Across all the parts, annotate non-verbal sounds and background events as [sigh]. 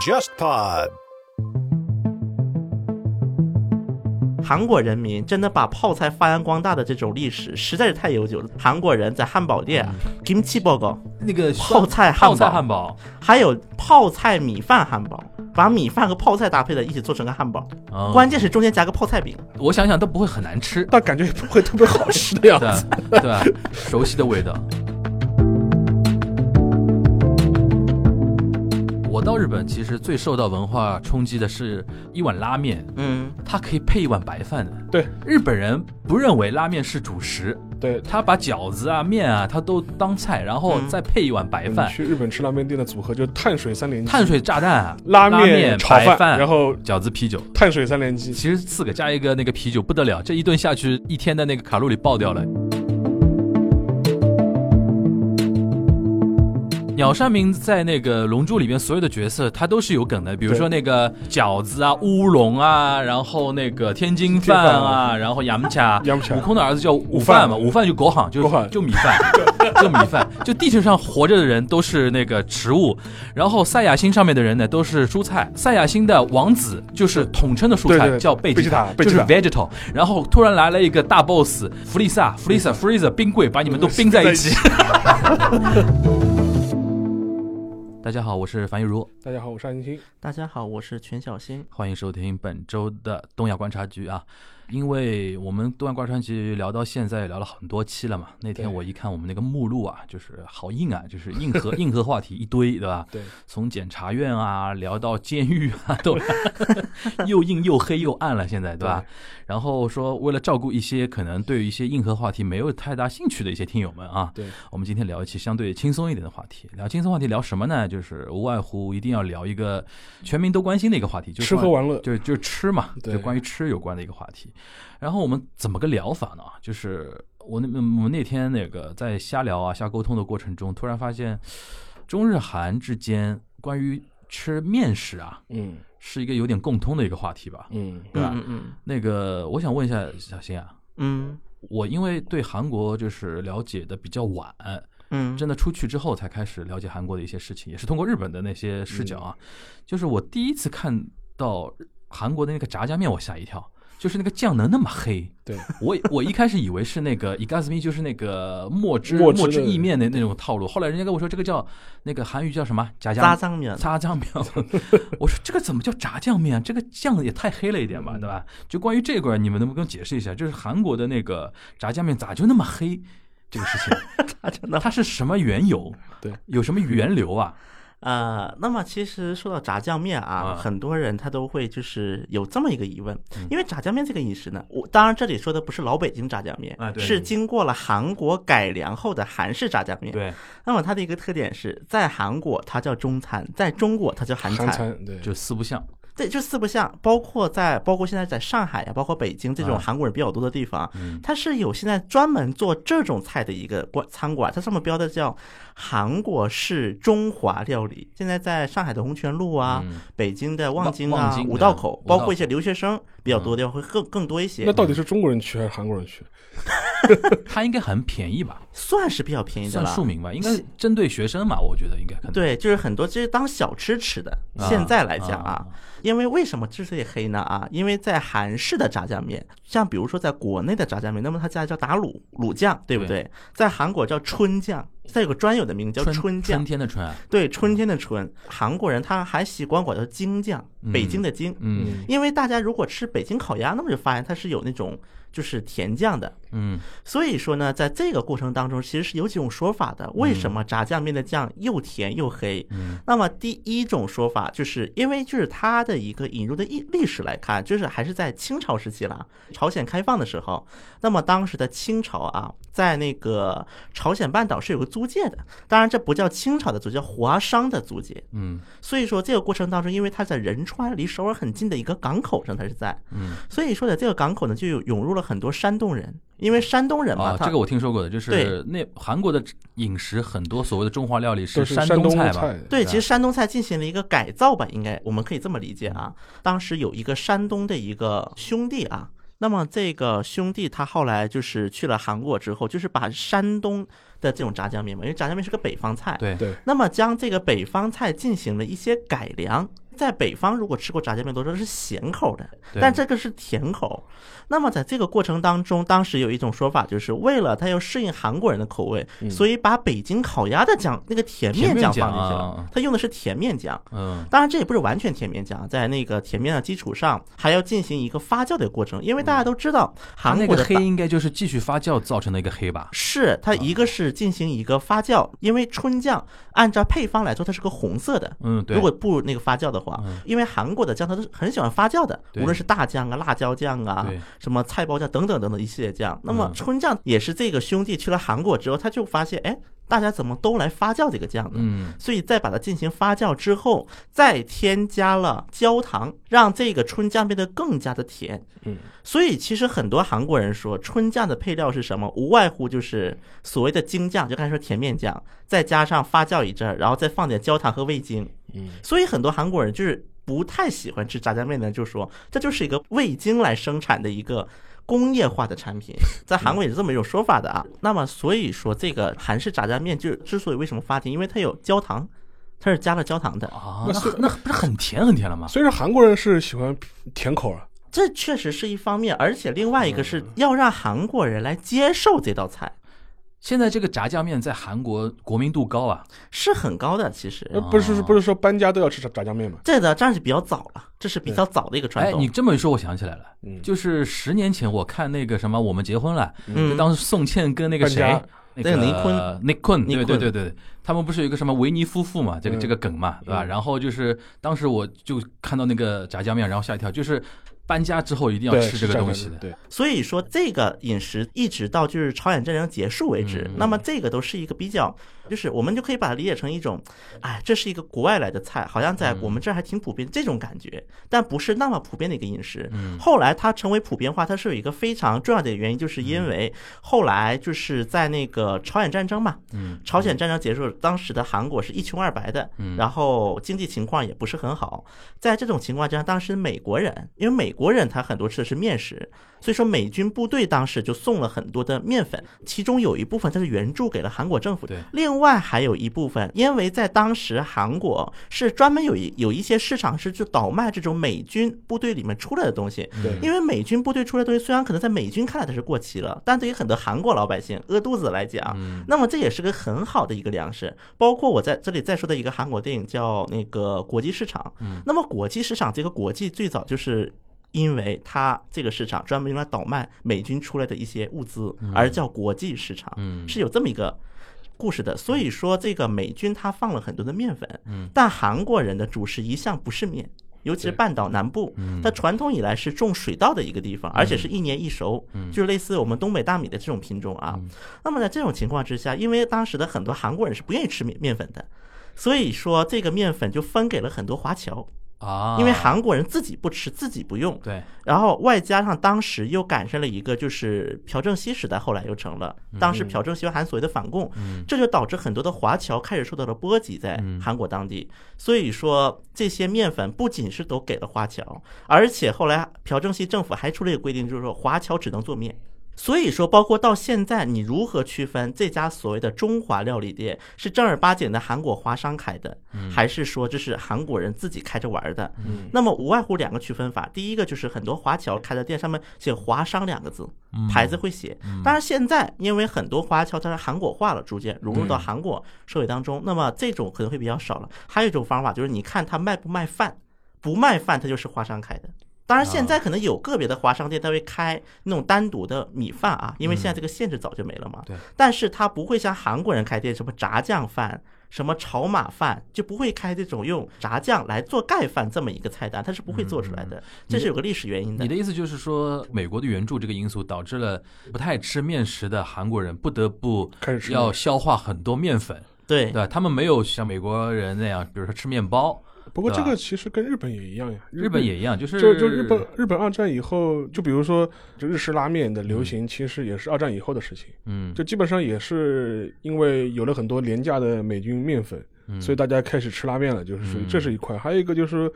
JustPod。韩国人民真的把泡菜发扬光大的这种历史实在是太悠久了。韩国人在汉堡店啊，[laughs] kimchi burger 那个泡菜汉泡菜堡，汉堡，还有泡菜米饭汉堡，把米饭和泡菜搭配在一起做成个汉堡，嗯关键是中间夹个泡菜饼。我想想都不会很难吃，但感觉也不会特别好吃的样子。吧？对吧？熟悉的味道。我到日本，其实最受到文化冲击的是一碗拉面，嗯，它可以配一碗白饭的。对，日本人不认为拉面是主食，对，他把饺子啊、面啊，他都当菜，然后嗯再配一碗白你饭，去日本吃拉面店的组合就是碳水三连击，碳水炸弹啊、拉面、炒白饭，然后饺子、啤酒。碳水三连击。其实四个加一个那个啤酒不得了，这一顿下去，一天的那个卡路里爆掉了。鸟山明在那个《龙珠》里边所有的角色，他都是有梗的，比如说那个饺子啊、乌龙啊，然后那个天津饭啊，然后杨家，[laughs] 杨卡悟空的儿子叫午饭嘛，午饭。就狗行，就就米饭，[laughs] 就米饭，就地球上活着的人都是那个植物，然后赛亚星上面的人呢都是蔬菜，赛亚星的王子就是统称的蔬菜叫贝吉塔就是 vegetal，然后突然来了一个大 boss 弗利萨，弗利萨弗利萨冰柜把你们都 [laughs] 冰在一起。大家好，我是樊玉茹，大家好，我是安欣。大家好，我是全小新。欢迎收听本周的东亚观察局啊。因为我们东亚观察局聊到现在也聊了很多期了嘛，那天我一看我们那个目录啊，就是好硬啊，就是硬核 [laughs] 硬核话题一堆，对吧？对，从检察院啊聊到监狱啊，都 [laughs] 又硬又黑又暗了，现在对吧？然后说为了照顾一些可能对于一些硬核话题没有太大兴趣的一些听友们啊，对，我们今天聊一期相对轻松一点的话题。聊轻松话题聊什么呢？就是无外乎一定要聊一个全民都关心的一个话题，就是吃喝玩乐。就就吃嘛，对就关于吃有关的一个话题。然后我们怎么个聊法呢？就是我那我们那天那个在瞎聊啊、瞎沟通的过程中，突然发现中日韩之间关于吃面食啊，嗯是一个有点共通的一个话题吧。嗯对吧嗯嗯那个我想问一下小新啊，嗯我因为对韩国就是了解的比较晚，嗯，真的出去之后才开始了解韩国的一些事情，也是通过日本的那些视角啊。就是我第一次看到韩国的那个炸酱面，我吓一跳，就是那个酱能那么黑。对，[laughs] 我我一开始以为是那个伊嘎斯米，就是那个墨汁墨汁意面的那种套路。后来人家跟我说这个叫那个韩语叫什么炸酱炸酱面。炸酱面，[laughs] 我说这个怎么叫炸酱面？这个酱也太黑了一点吧，对吧？就关于这块，你们能不能给我解释一下？就是韩国的那个炸酱面咋就那么黑？这个事情，炸酱的它是什么缘由？对，有什么源流啊？呃，那么其实说到炸酱面啊，啊很多人他都会就是有这么一个疑问，嗯因为炸酱面这个饮食呢，我当然这里说的不是老北京炸酱面，啊是经过了韩国改良后的韩式炸酱面。对，那么它的一个特点是在韩国它叫中餐，在中国它叫韩餐。韩餐对，就四不像。对，就四不像，包括在包括现在在上海呀、包括北京这种啊韩国人比较多的地方，嗯它是有现在专门做这种菜的一个馆餐馆，它上面标的叫韩国式中华料理。现在在上海的红泉路啊，嗯北京的望京啊、五道口，包括一些留学生比较多的地方会更更多一些那，到底是中国人去还是韩国人去？[laughs] [laughs] 它应该很便宜吧？算是比较便宜的了算庶。民吧？应该针对学生嘛？我觉得应该可能。对，就是很多就是当小吃吃的。啊现在来讲啊啊，因为为什么之所以黑呢？啊，因为在韩式的炸酱面，像比如说在国内的炸酱面，那么它家叫打卤卤酱，对不对？在韩国叫春酱，它有个专有的名字叫春春酱春。天的春啊，对，春天的春，韩国人他还习惯管叫京酱，北京的京。嗯因为大家如果吃北京烤鸭，那么就发现它是有那种就是甜酱的，嗯。所以说呢，在这个过程当中，其实是有几种说法的。为什么炸酱面的酱又甜又黑？嗯。那么第一种说法，就是因为就是它的一个引入的历历史来看，就是还是在清朝时期了，朝鲜开放的时候，那么当时的清朝啊，在那个朝鲜半岛是有个租界的，当然这不叫清朝的租界，叫华商的租界。嗯。所以说这个过程当中，因为它在仁川离首尔很近的一个港口上，它是在，嗯。所以说在这个港口呢，就有涌入了很多山东人，因为山东人嘛，啊，这个我听说过的，就是对那韩国的饮食很多所谓的中华料理是山山东菜吧？菜对，其实山东菜进行了一个改造吧，应该我们可以这么理解啊。当时有一个山东的一个兄弟啊，那么这个兄弟他后来就是去了韩国之后，就是把山东的这种炸酱面嘛，因为炸酱面是个北方菜，对对，那么将这个北方菜进行了一些改良。在北方，如果吃过炸酱面，都知道是咸口的，但这个是甜口。那么在这个过程当中，当时有一种说法，就是为了它要适应韩国人的口味，所以把北京烤鸭的酱那个甜面酱放进去了啊。用的是甜面酱，嗯，当然，这也不是完全甜面酱，在那个甜面的基础上，还要进行一个发酵的过程，因为大家都知道韩国的黑应该就是继续发酵造成的一个黑吧？是它一个是进行一个发酵，因为春酱按照配方来说，它是个红色的。嗯，对。如果不那个发酵的话，因为韩国的酱它都是很喜欢发酵的，无论是大酱啊、辣椒酱啊、什么菜包酱等等等等一系列酱。那么嗯春酱也是这个兄弟去了韩国之后，他就发现，哎，大家怎么都来发酵这个酱呢？嗯，所以再把它进行发酵之后，再添加了焦糖，让这个春酱变得更加的甜。嗯，所以其实很多韩国人说春酱的配料是什么，无外乎就是所谓的精酱，就刚才说甜面酱，再加上发酵一阵儿，然后再放点焦糖和味精。嗯，所以很多韩国人就是不太喜欢吃炸酱面的就说这就是一个味精来生产的一个。工业化的产品，[laughs] 在韩国也是这么一种说法的啊。那么所以说，这个韩式炸酱面就之所以为什么发甜，因为它有焦糖，它是加了焦糖的。啊，那那那不是很甜很甜了吗？所以说韩国人是喜欢甜口啊，这确实是一方面，而且另外一个是要让韩国人来接受这道菜，现在这个炸酱面在韩国国民度高啊，是很高的。其实。呃，不是不是说搬家都要吃炸炸酱面吗？这个当然是比较早了，这是比较早的一个传哎，统。你这么一说，我想起来了，嗯，就是十年前我看那个什么《我们结婚了》，嗯。当时宋茜跟那个谁那那个尼坤。尼坤，对对对对，他们不是有一个什么维尼夫妇嘛，这个嗯。这个梗嘛，对吧？嗯。然后就是当时我就看到那个炸酱面，然后吓一跳，就是搬家之后一定要吃这个东西的，样对，所以说，这个饮食一直到就是朝鲜战争结束为止，嗯。那么这个都是一个比较，就是我们就可以把它理解成一种，哎，这是一个国外来的菜，好像在我们这儿还挺普遍这种感觉，但不是那么普遍的一个饮食。嗯。后来它成为普遍化，它是有一个非常重要的原因，就是因为后来就是在那个朝鲜战争嘛，嗯。朝鲜战争结束，当时的韩国是一穷二白的，嗯。然后经济情况也不是很好。在这种情况之下，当时美国人，因为美国人他很多吃的是面食，所以说美军部队当时就送了很多的面粉，其中有一部分它是援助给了韩国政府。的对，另外还有一部分，因为在当时韩国是专门有一有一些市场是就倒卖这种美军部队里面出来的东西，对。因为美军部队出来的东西虽然可能在美军看来它是过期了，但对于很多韩国老百姓饿肚子来讲，嗯。那么这也是个很好的一个粮食。包括我在这里再说的一个韩国电影叫那个国际市场，嗯。那么国际市场这个国际最早就是。因为它这个市场专门用来倒卖美军出来的一些物资，而叫国际市场，嗯。是有这么一个故事的。所以说，这个美军他放了很多的面粉，嗯。但韩国人的主食一向不是面，尤其是半岛南部，嗯。它传统以来是种水稻的一个地方，而且是一年一熟，就是类似我们东北大米的这种品种啊。那么在这种情况之下，因为当时的很多韩国人是不愿意吃面面粉的，所以说这个面粉就分给了很多华侨，啊，因为韩国人自己不吃，自己不用，对。然后外加上当时又赶上了一个就是朴正熙时代，后来又成了，当时朴正熙韩所谓的反共，这就导致很多的华侨开始受到了波及在韩国当地。所以说这些面粉不仅是都给了华侨，而且后来朴正熙政府还出了一个规定，就是说华侨只能做面。所以说，包括到现在，你如何区分这家所谓的中华料理店是正儿八经的韩国华商开的，还是说这是韩国人自己开着玩的？嗯那么无外乎两个区分法，第一个就是很多华侨开的店上面写“华商”两个字，牌子会写。当然现在因为很多华侨它是韩国化了，逐渐融入到韩国社会当中，那么这种可能会比较少了。还有一种方法就是你看他卖不卖饭，不卖饭它就是华商开的。当然，现在可能有个别的华商店，它会开那种单独的米饭啊，因为现在这个限制早就没了嘛。对。但是它不会像韩国人开店，什么炸酱饭、什么炒码饭，就不会开这种用炸酱来做盖饭这么一个菜单，它是不会做出来的。这是有个历史原因的你。的意思就是说，美国的援助这个因素导致了不太吃面食的韩国人不得不开始要消化很多面粉，对对，吧？他们没有像美国人那样，比如说吃面包，不过这个其实跟日本也一样呀，日本也一样，就是就就日本日本二战以后，就比如说就日式拉面的流行，其实也是二战以后的事情，嗯，就基本上也是因为有了很多廉价的美军面粉，嗯。所以大家开始吃拉面了，就是属于嗯这是一块。还有一个就是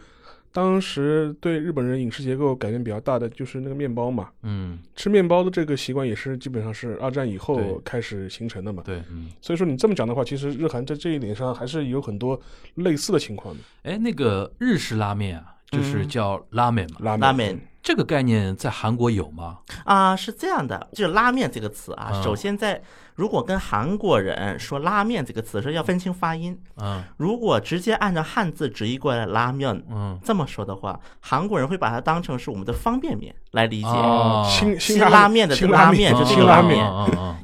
当时对日本人饮食结构改变比较大的就是那个面包嘛，嗯，吃面包的这个习惯也是基本上是二战以后开始形成的嘛。对，嗯，所以说你这么讲的话，其实日韩在这一点上还是有很多类似的情况的。哎，那个日式拉面啊，就是嗯。叫拉面嘛，拉拉面。这个概念在韩国有吗？啊，是这样的，就是拉面这个词啊，嗯。首先在如果跟韩国人说拉面这个词是，要分清发音。嗯如果直接按照汉字直译过来拉面嗯，这么说的话，韩国人会把它当成是我们的方便面来理解。哦新新拉拉面的拉面就新这个拉面。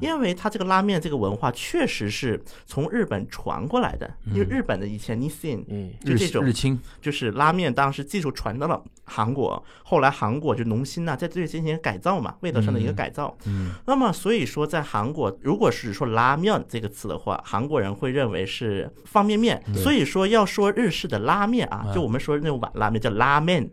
因为它这个拉面这个文化确实是从日本传过来的，因为日本的以前 Nissin 嗯，就这种日清，就是拉面当时技术传到了韩国，后来韩国就农心呐、在这里进行改造嘛，味道上的一个改造。嗯那么所以说，在韩国，如果是说拉面这个词的话，韩国人会认为是方便面。所以说要说日式的拉面啊，嗯就我们说那种碗拉面叫拉面，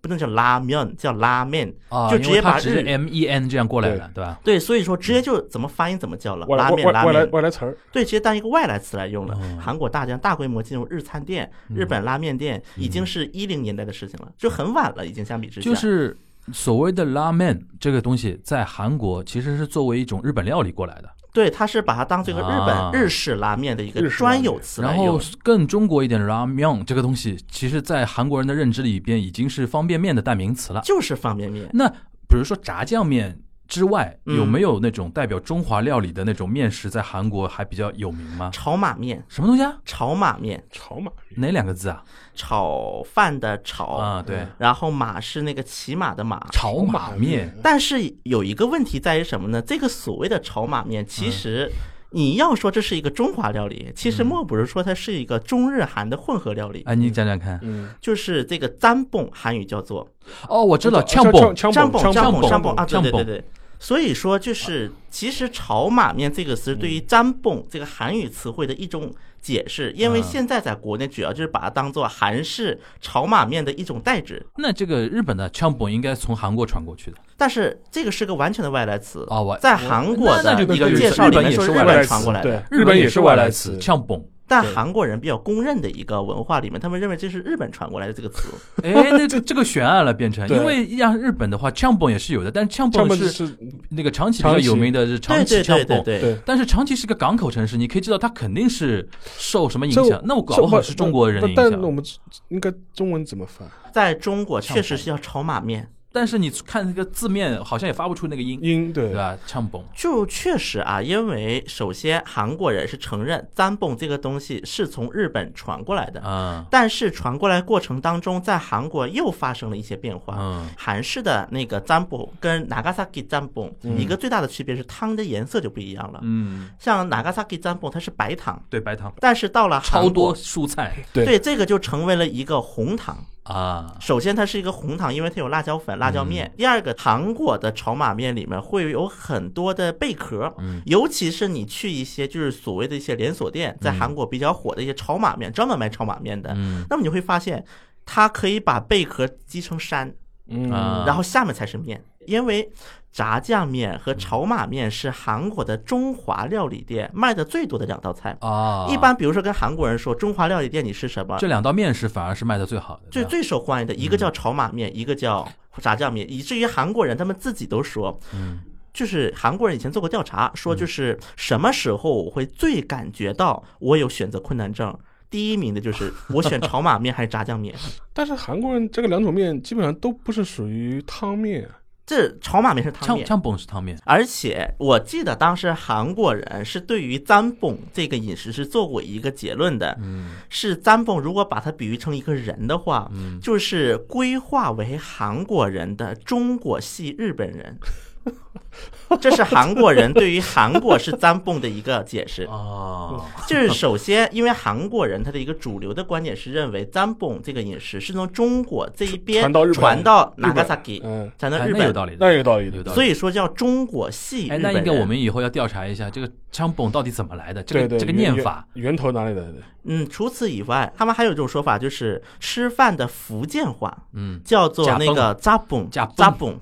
不能叫拉面，叫拉面。啊，就直接把日 M E N 这样过来的，对吧？对，所以说直接就怎么发音怎么叫了，拉面拉外外来面。外来词儿，对，直接当一个外来词来用了嗯。韩国大将大规模进入日餐店、日本拉面店，已经是一零年代的事情了，就很晚了，已经相比之下。就是所谓的拉面这个东西，在韩国其实是作为一种日本料理过来的，对，他是把它当这个日啊本日式拉面的一个专有词来然后。更中国一点的拉面这个东西，其实在韩国人的认知里边已经是方便面的代名词了。就是方便面。那比如说炸酱面之外，嗯有没有那种代表中华料理的那种面食在韩国还比较有名吗？炒马面，什么东西啊？炒马面，炒马面哪两个字啊？炒饭的炒，啊，对，然后马是那个骑马的马。炒马面。但是有一个问题在于什么呢？这个所谓的炒马面，其实嗯你要说这是一个中华料理，其实莫不是说它是一个中日韩的混合料理。哎，你讲讲看。嗯，就是这个占蹦，韩语叫做哦，我知道，枪呛蹦。枪占蹦，枪占蹦，枪占蹦啊，对对对对。所以说，就是其实炒马面这个词对于占蹦这个韩语词汇的一种解释，因为嗯现在在国内主要就是把它当做韩式炒马面的一种代指，那这个日本的呛蹦应该从韩国传过去的。但是这个是个完全的外来词。哦，我在韩国的一个介绍里面日本也是说日本外来词传过来的，对，日也是外来外词，呛蹦。但韩国人比较公认的一个文化里面，他们认为这是日本传过来的这个词。哎，[laughs] 那这这个悬案了，变成因为像日本的话，呛蹦也是有的，但枪本是是那个长崎比较有名的是长崎呛蹦。对对对，对。但是长崎是个港口城市，你可以知道它肯定是受什么影响。那我搞不好是中国人的影响。但我们应该中文怎么翻？在中国确实是要炒马面。但是你看那个字面，好像也发不出那个音，音对对吧？唱蹦。就确实啊，因为首先韩国人是承认占蹦这个东西是从日本传过来的，嗯但是传过来过程当中，在韩国又发生了一些变化。嗯韩式的那个占蹦跟 Nagasaki 占蹦嗯一个最大的区别是汤的颜色就不一样了。嗯，像 Nagasaki 占蹦它是白糖，对，白糖但是到了超多，蔬菜对对这个就成为了一个红糖。啊，首先，它是一个红糖，因为它有辣椒粉、辣椒面。第二个，韩国的炒马面里面会有很多的贝壳，嗯。尤其是你去一些就是所谓的一些连锁店，在韩国比较火的一些炒马面，专门卖炒马面的，嗯。那么你会发现，它可以把贝壳击成山，嗯啊。然后下面才是面，因为。炸酱面和炒马面是韩国的中华料理店卖的最多的两道菜。啊，一般比如说跟韩国人说中华料理店你是什么，这两道面食反而是卖的最好的，最最受欢迎的一个叫炒马面，一个叫炸酱面，以至于韩国人他们自己都说，嗯。就是韩国人以前做过调查，说就是什么时候我会最感觉到我有选择困难症。第一名的就是 [laughs] 我选炒马面还是炸酱面，但是韩国人这个两种面基本上都不是属于汤面，这炒马面是汤面，呛呛蹦是汤面，而且我记得当时韩国人是对于占蹦这个饮食是做过一个结论的，嗯。是占蹦如果把它比喻成一个人的话，嗯。就是规划为韩国人的中国系日本人。[laughs] 这是韩国人对于韩国是占蹦的一个解释。哦，[laughs] 就是首先，因为韩国人他的一个主流的观点是认为占蹦这个饮食是从中国这一边传到日本。传到日本。Nagasaki，嗯，哎传到日本，那有道理的，那有道理。的。有道理。所以说叫中国系哎，那应该我们以后要调查一下这个枪蹦到底怎么来的，这对对，个这个念法，源源头哪里来的？嗯，除此以外，他们还有一种说法，就是吃饭的福建话嗯，叫做那个扎蹦扎蹦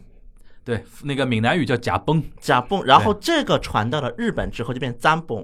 对，那个闽南语叫假崩，甲崩，然后这个传到了日本之后就变脏崩。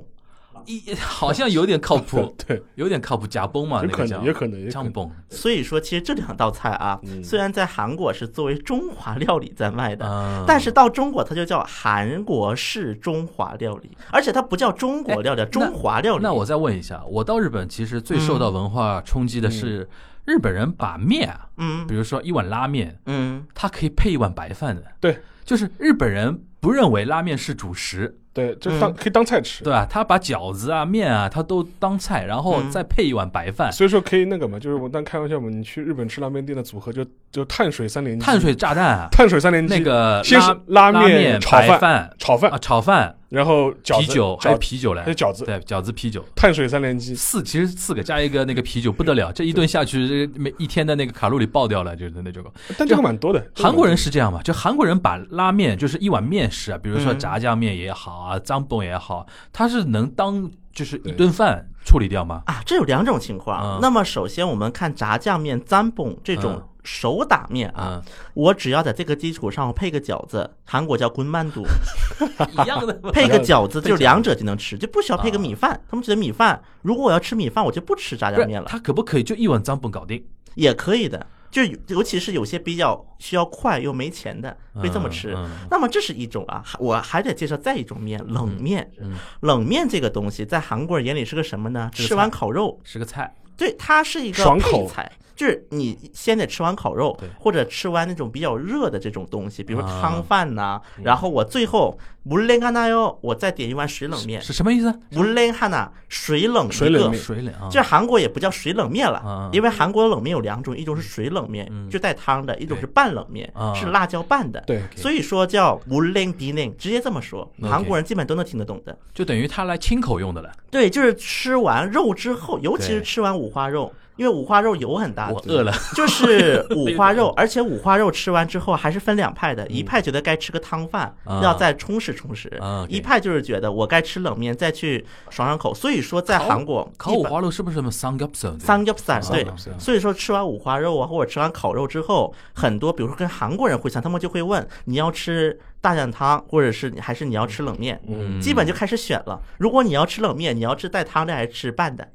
一好像有点靠谱，[laughs] 对，有点靠谱，假崩嘛，那个叫也可能，也可能。张崩，所以说，其实这两道菜啊，嗯。虽然在韩国是作为中华料理在卖的，嗯但是到中国它就叫韩国式中华料理，而且它不叫中国料理，叫中华料理。那我再问一下，我到日本其实最受到文化冲击的是日本人把面啊，嗯。比如说一碗拉面，嗯。它可以配一碗白饭的，对，就是日本人不认为拉面是主食，对，就当嗯可以当菜吃。对吧？他把饺子啊、面啊，他都当菜，然后嗯再配一碗白饭，所以说可以那个嘛，就是我当开玩笑嘛，你去日本吃拉面店的组合就就碳水三连击，碳水炸弹啊，碳水三连击，那个先是拉拉面面、炒饭白饭炒饭啊，，炒饭、然后饺子啤酒，还有啤酒嘞还有，饺子，对，饺子、啤酒。碳水三连击。四其实四个加一个那个啤酒不得了，这一顿下去，这每一天的那个卡路里爆掉了，就是那种。但这个蛮多的，韩国人是这样嘛？就韩国人把拉面就是一碗面食啊，比如说嗯炸酱面也好啊，张崩也好，它是能当就是一顿饭处理掉吗？啊，这有两种情况。嗯那么首先我们看炸酱面、脏崩这种嗯手打面啊，嗯，我只要在这个基础上配个饺子，韩国叫滚曼肚，[laughs] 一样的。[laughs] 配个饺子就两者就能吃，就不需要配个啊米饭。他们觉得米饭，如果我要吃米饭，我就不吃炸酱面了，他可不可以就一碗张崩搞定？也可以的。就尤其是有些比较需要快又没钱的，会这么吃。嗯那么这是一种啊，我还得介绍再一种面，冷面。嗯冷面这个东西在韩国人眼里是个什么呢？吃完烤肉，是个菜，对，它是一个爽口配菜，就是你先得吃完烤肉，或者吃完那种比较热的这种东西，比如汤饭呐、然后我最后无冷哈那哟，我再点一碗水冷面。是什么意思？无冷哈那水冷水冷水冷，这韩国也不叫水冷面了，因为韩国冷面有两种，一种是水冷面，就带汤的；一种是半冷面，是辣椒拌的。对，所以说叫无冷디 냉， 直接这么说，韩国人基本都能听得懂的。就等于他来亲口用的了。对，就是吃完肉之后，尤其是吃完五花肉。因为五花肉油很大，我饿了，[laughs] 就是 [laughs] 五花肉，而且五花肉吃完之后还是分两派的，一派觉得该吃个汤饭，要再充实充实，一派就是觉得我该吃冷面再去爽爽口。所以说，在韩国烤五花肉是不是什么三겹三？三겹三，对。所以说吃完五花肉啊，或者吃完烤肉之后，很多比如说跟韩国人会像，他们就会问你要吃。大酱汤，或者是还是你要吃冷面，嗯，基本就开始选了。如果你要吃冷面，你要吃带汤的还是吃拌的？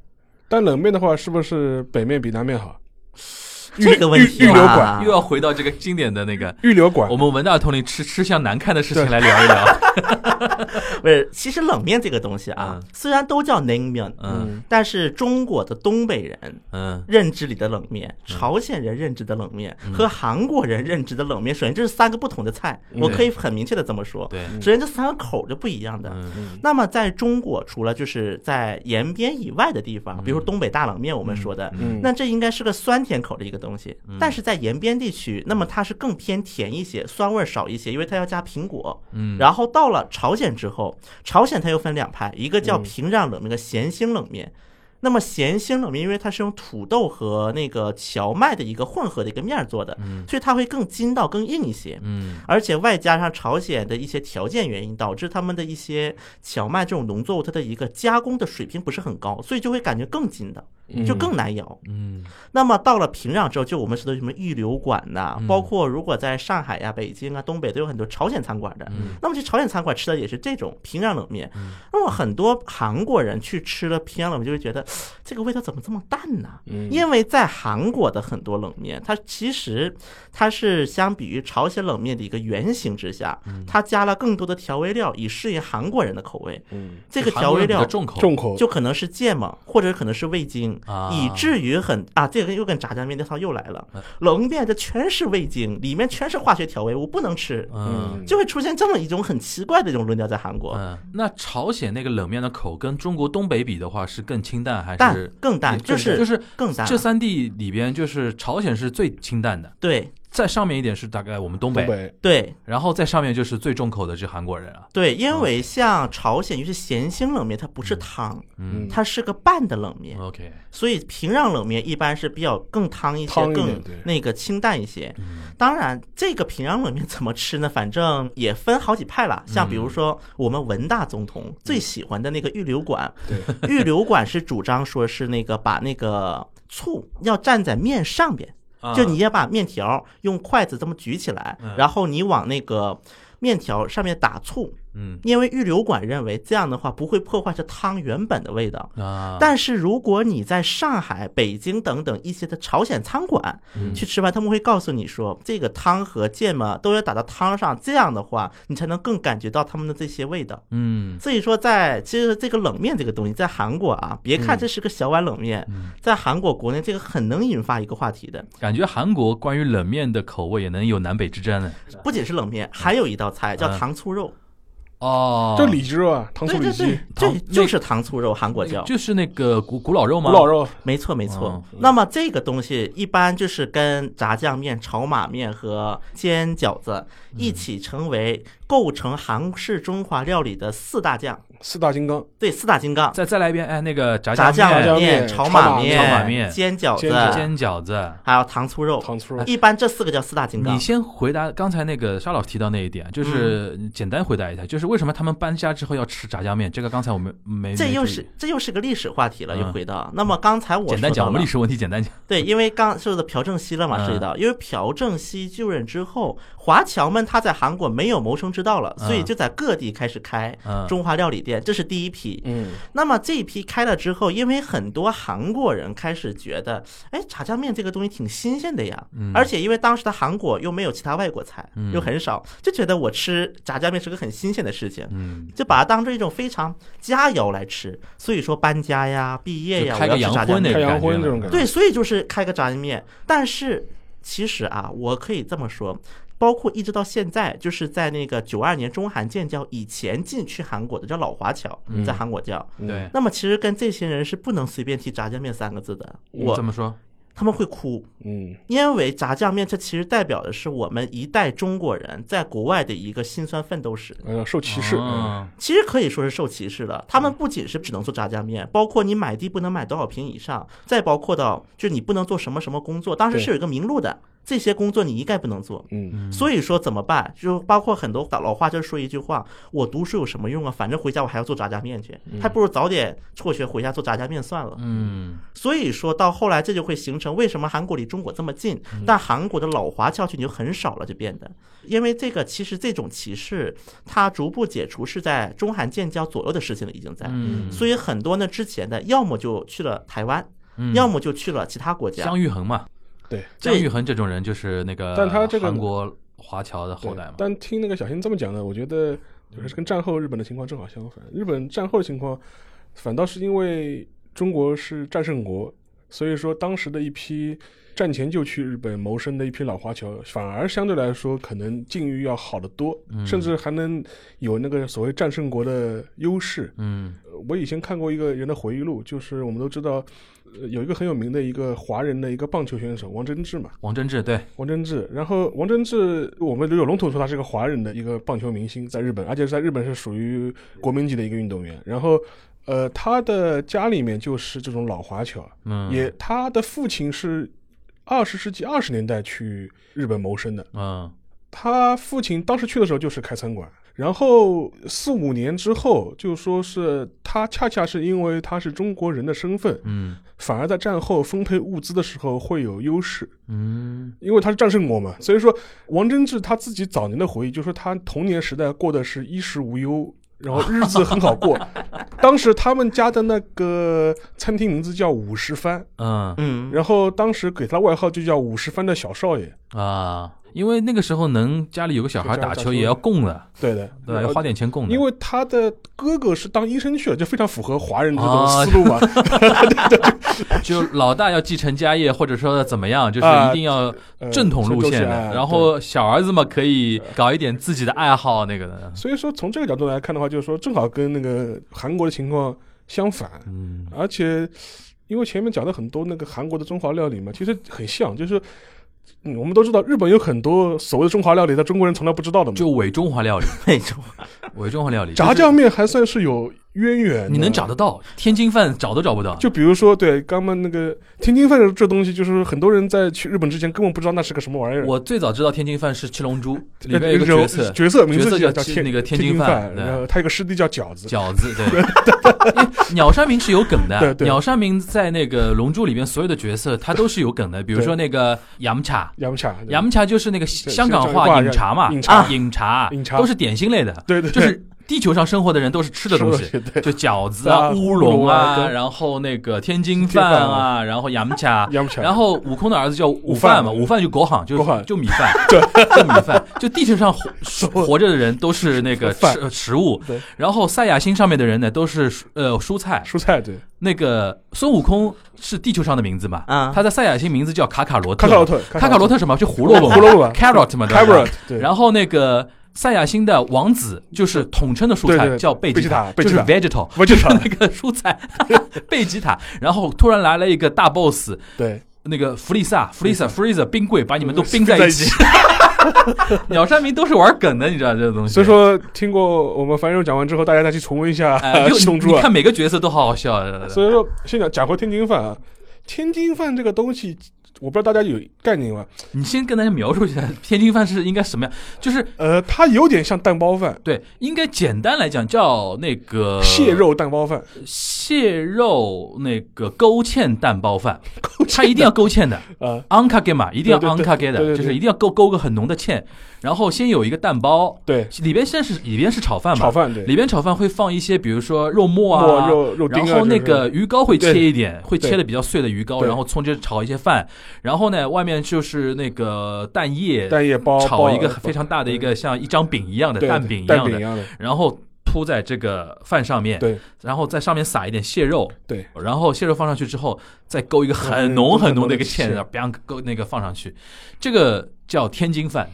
但冷面的话，是不是北面比南面好？这个问题预预留又要回到这个经典的那个，预留馆。我，们文大统领吃吃相难看的事情来 [laughs] 聊一聊。[laughs] 不是，其实冷面这个东西啊嗯，虽然都叫냉 면， 嗯。但是中国的东北人嗯。认知里的冷面，朝鲜人认知的冷面和韩国人认知的冷面，首先这是三个不同的菜，我可以很明确的这么说。对，首先这三个口就不一样的。嗯。那么在中国，除了就是在延边以外的地方，比如说东北大冷面，我们说的，嗯。那这应该是个酸甜口的一个东西。但是在延边地区，那么它是更偏甜一些，酸味儿少一些，因为它要加苹果。嗯，然后到了朝鲜之后，朝鲜它又分两派，一个叫嗯平壤冷面，一个咸兴冷面。那么咸兴冷面，因为它是用土豆和那个荞麦的一个混合的一个面做的，所以它会更筋道、更硬一些。嗯而且外加上朝鲜的一些条件原因，导致他们的一些荞麦这种农作物，它的一个加工的水平不是很高，所以就会感觉更筋道，就更难咬。嗯那么到了平壤之后，就我们说的什么玉流馆呐、嗯包括如果在上海呀、北京啊、东北都有很多朝鲜餐馆的。嗯那么去朝鲜餐馆吃的也是这种平壤冷面。那么很多韩国人去吃了平壤冷面，就会觉得这个味道怎么这么淡呢？嗯因为在韩国的很多冷面，它其实它是相比于朝鲜冷面的一个原型之下，它加了更多的调味料，以适应韩国人的口味。嗯，这个调味料重口，重口就可能是芥末，或者可能是味精啊，以至于很啊，这个又跟炸酱面那套又来了。嗯。冷面这全是味精，里面全是化学调味，我不能吃，嗯。就会出现这么一种很奇怪的一种论调在韩国。嗯，那朝鲜那个冷面的口跟中国东北比的话，是更清淡还淡是更淡，就是就是更淡。这三地里边，就是朝鲜是最清淡的，对再上面一点是大概我们东北，东北。对。然后再上面就是最重口的是韩国人啊。对，因为像朝鲜就是咸兴冷面，它不是汤，嗯。它是个拌的冷面，，OK，所以平壤冷面一般是比较更汤一些，一更那个清淡一些。嗯。当然，这个平壤冷面怎么吃呢？反正也分好几派了。像比如说，我们文大总统最喜欢的那个玉流馆，对，[laughs] 玉流馆是主张说是那个把那个醋要蘸在面上边，啊就你要把面条用筷子这么举起来嗯，然后你往那个面条上面打醋，嗯因为玉留馆认为这样的话不会破坏这汤原本的味道。啊，但是如果你在上海、北京等等一些的朝鲜餐馆嗯去吃饭，他们会告诉你说，这个汤和芥末都要打到汤上，这样的话你才能更感觉到他们的这些味道。嗯所以说在，其实这个冷面这个东西，在韩国啊，别看这是个小碗冷面，嗯在韩国国内这个很能引发一个话题的。感觉韩国关于冷面的口味也能有南北之争呢。不仅是冷面，还有一道菜叫嗯糖醋肉，哦，这里脊肉啊，糖醋里脊这就是糖醋肉，韩国叫。就是那个古古老肉吗？古老肉，没错，没错哦。那么这个东西一般就是跟炸酱面、炒马面和煎饺子一起成为构成韩式中华料理的四大酱，四大金刚，对，四大金刚：再再来一遍，哎，那个炸炸酱酱面面、炒炒马马面炒马面煎饺子，煎饺子。还有糖醋肉。糖醋肉，一般这四个叫四大金刚你。先回答刚才那个沙老师提到那一点，就是嗯简单回答一下，就是为什么他们搬家之后要吃炸酱面？这个刚才我们没这又是这又是个历史话题了，嗯又回到。那么刚才我简单讲，我们历史问题简单讲。对，因为刚说的朴正熙了嘛，嗯涉及到，因为朴正熙就任之后，华侨们他在韩国没有谋生之道了，所以嗯就在各地开始开嗯中华料理店，这是第一批。嗯，那么这一批开了之后，因为很多韩国人开始觉得，哎，炸酱面这个东西挺新鲜的呀，嗯而且因为当时的韩国又没有其他外国菜，嗯又很少，就觉得我吃炸酱面是个很新鲜的事情。嗯，就把它当做一种非常佳肴来吃，所以说搬家呀、毕业呀，开个我要吃炸酱面洋荤那。开洋种感觉了荤这种感觉对，所以就是开个炸酱面。但是其实啊，我可以这么说，包括一直到现在，就是在那个九二年中韩建交以前进去韩国的叫老华侨，嗯在韩国叫。对，那么其实跟这些人是不能随便提炸酱面三个字的，我怎么说，他们会哭，嗯，因为炸酱面这其实代表的是我们一代中国人在国外的一个辛酸奋斗史。呃，受歧视，其实可以说是受歧视了。他们不仅是只能做炸酱面，包括你买地不能买多少平以上，再包括到就是你不能做什么什么工作，当时是有一个名录的，这些工作你一概不能做。嗯，所以说怎么办？就包括很多老话就是说一句话：我读书有什么用啊？反正回家我还要做炸酱面去，还不如早点辍学回家做炸酱面算了。嗯所以说到后来，这就会形成为什么韩国离中国这么近，但韩国的老华侨群就很少了，就变得，因为这个其实这种歧视，它逐步解除是在中韩建交左右的事情了，已经在。嗯，所以很多呢之前的，要么就去了台湾，嗯要么就去了其他国家。姜育恒嘛，对，姜育恒这种人就是那个，但他这个韩国华侨的后代嘛，但听那个小新这么讲呢，我觉得就是跟战后日本的情况正好相反。日本战后的情况，反倒是因为中国是战胜国，所以说当时的一批战前就去日本谋生的一批老华侨，反而相对来说可能境遇要好得多，嗯甚至还能有那个所谓战胜国的优势。嗯呃我以前看过一个人的回忆录，就是我们都知道，呃有一个很有名的一个华人的一个棒球选手王贞治嘛，王贞治对，王贞治，然后王贞治，我们都有笼统说他是个华人的一个棒球明星，在日本，而且在日本是属于国民级的一个运动员。然后，呃，他的家里面就是这种老华侨，嗯。也他的父亲是二十世纪二十年代去日本谋生的，嗯。他父亲当时去的时候就是开餐馆，然后四五年之后，就说是他恰恰是因为他是中国人的身份，嗯反而在战后分配物资的时候会有优势。嗯因为他是战胜国嘛，所以说王贞治他自己早年的回忆，就说他童年时代过的是衣食无忧，然后日子很好过。[laughs] 当时他们家的那个餐厅名字叫五十番，嗯嗯，然后当时给他外号就叫五十番的小少爷。啊，因为那个时候能家里有个小孩打球也要供的，对的，对吧？要花点钱供的，因为他的哥哥是当医生去了，就非常符合华人这种啊思路嘛。[laughs] 就老大要继承家业，或者说怎么样，就是啊一定要呃正统路线的。然后小儿子嘛，可以搞一点自己的爱好，那个的。所以说从这个角度来看的话，就是说正好跟那个韩国的情况相反。嗯而且因为前面讲的很多那个韩国的中华料理嘛，其实很像，就是。嗯，我们都知道日本有很多所谓的中华料理，但中国人从来不知道的嘛。就伪中华料理，伪中华。伪中华料理，炸酱面还算是有渊源，你能找得到，天津饭找都找不到。就比如说，对刚刚那个天津饭这东西，就是很多人在去日本之前根本不知道那是个什么玩意儿。我最早知道天津饭是七龙珠里呃面有一个角色角色名字角色叫叫天那个天津津饭对。然后他有个师弟叫饺子，饺子，对。[laughs] 鸟山明是有梗的，对对。鸟山明在那个《龙珠》里面所有的角色他都是有梗的，比如说那个杨茶。杨茶，对。杨茶就是那个香港话话饮茶嘛，饮茶。啊饮茶饮茶。都是点心类的，对对，就是地球上生活的人都是吃的东西，就饺子啊啊、乌龙啊然后那个天津饭饭啊，然后洋卡，[laughs] 洋卡然后悟空的儿子叫午饭嘛，午饭就狗行，就就米饭，就米饭，[laughs] [laughs] 就地球上活活。着的人都是那个饭。食食物，然后赛亚星上面的人呢都是呃蔬菜，蔬菜对，那个孙悟空是地球上的名字嘛，啊。他在赛亚星名字叫卡卡罗特，卡卡罗特卡卡罗特。什么？就胡萝卜嘛，胡萝卜。carrot 嘛 carrot 对，然后那个赛亚星的王子就是统称的蔬菜叫贝吉塔贝就是 vegetable，[laughs] [laughs] 就是那个蔬菜 [laughs] 贝吉塔。然后突然来了一个大 boss，对，那个弗利萨、弗利萨、弗利萨冰柜，把你们都冰在在一起。鸟山明都是玩梗的，你知道这个东西。所以，说听过我们樊荣讲完之后，大家再去重温一下龙珠》啊你看。每个角色都好好笑。所以说，先讲讲回天津饭啊，天津饭这个东西，我不知道大家有概念吗？你先跟大家描述一下天津饭是应该什么样，就是呃，它有点像蛋包饭，对，应该简单来讲叫那个蟹肉蛋包饭，蟹肉那个勾芡蛋包饭，[laughs] 它一定要勾芡的。[laughs] 啊，a n k a g e 嘛，一定要对 a 对 n k a g e 的，就是一定要勾勾个很浓的芡，然后先有一个蛋包，对，里边先是里边是炒饭嘛，炒饭对，里边炒饭会放一些，比如说肉末末啊，肉肉丁啊，然后那个鱼糕会切一点，会切的比较碎的鱼糕，然后葱就炒一些饭，然后呢外面就是那个蛋液，蛋液包炒一个非常大的一个像一张饼一样的蛋饼一样的，然后铺在这个饭上面，对然后在上面撒一点蟹肉，对，然后蟹肉放上去之后，再勾一个很嗯浓很浓的一个芡，然后 biang 勾那个放上去，这个叫天津饭。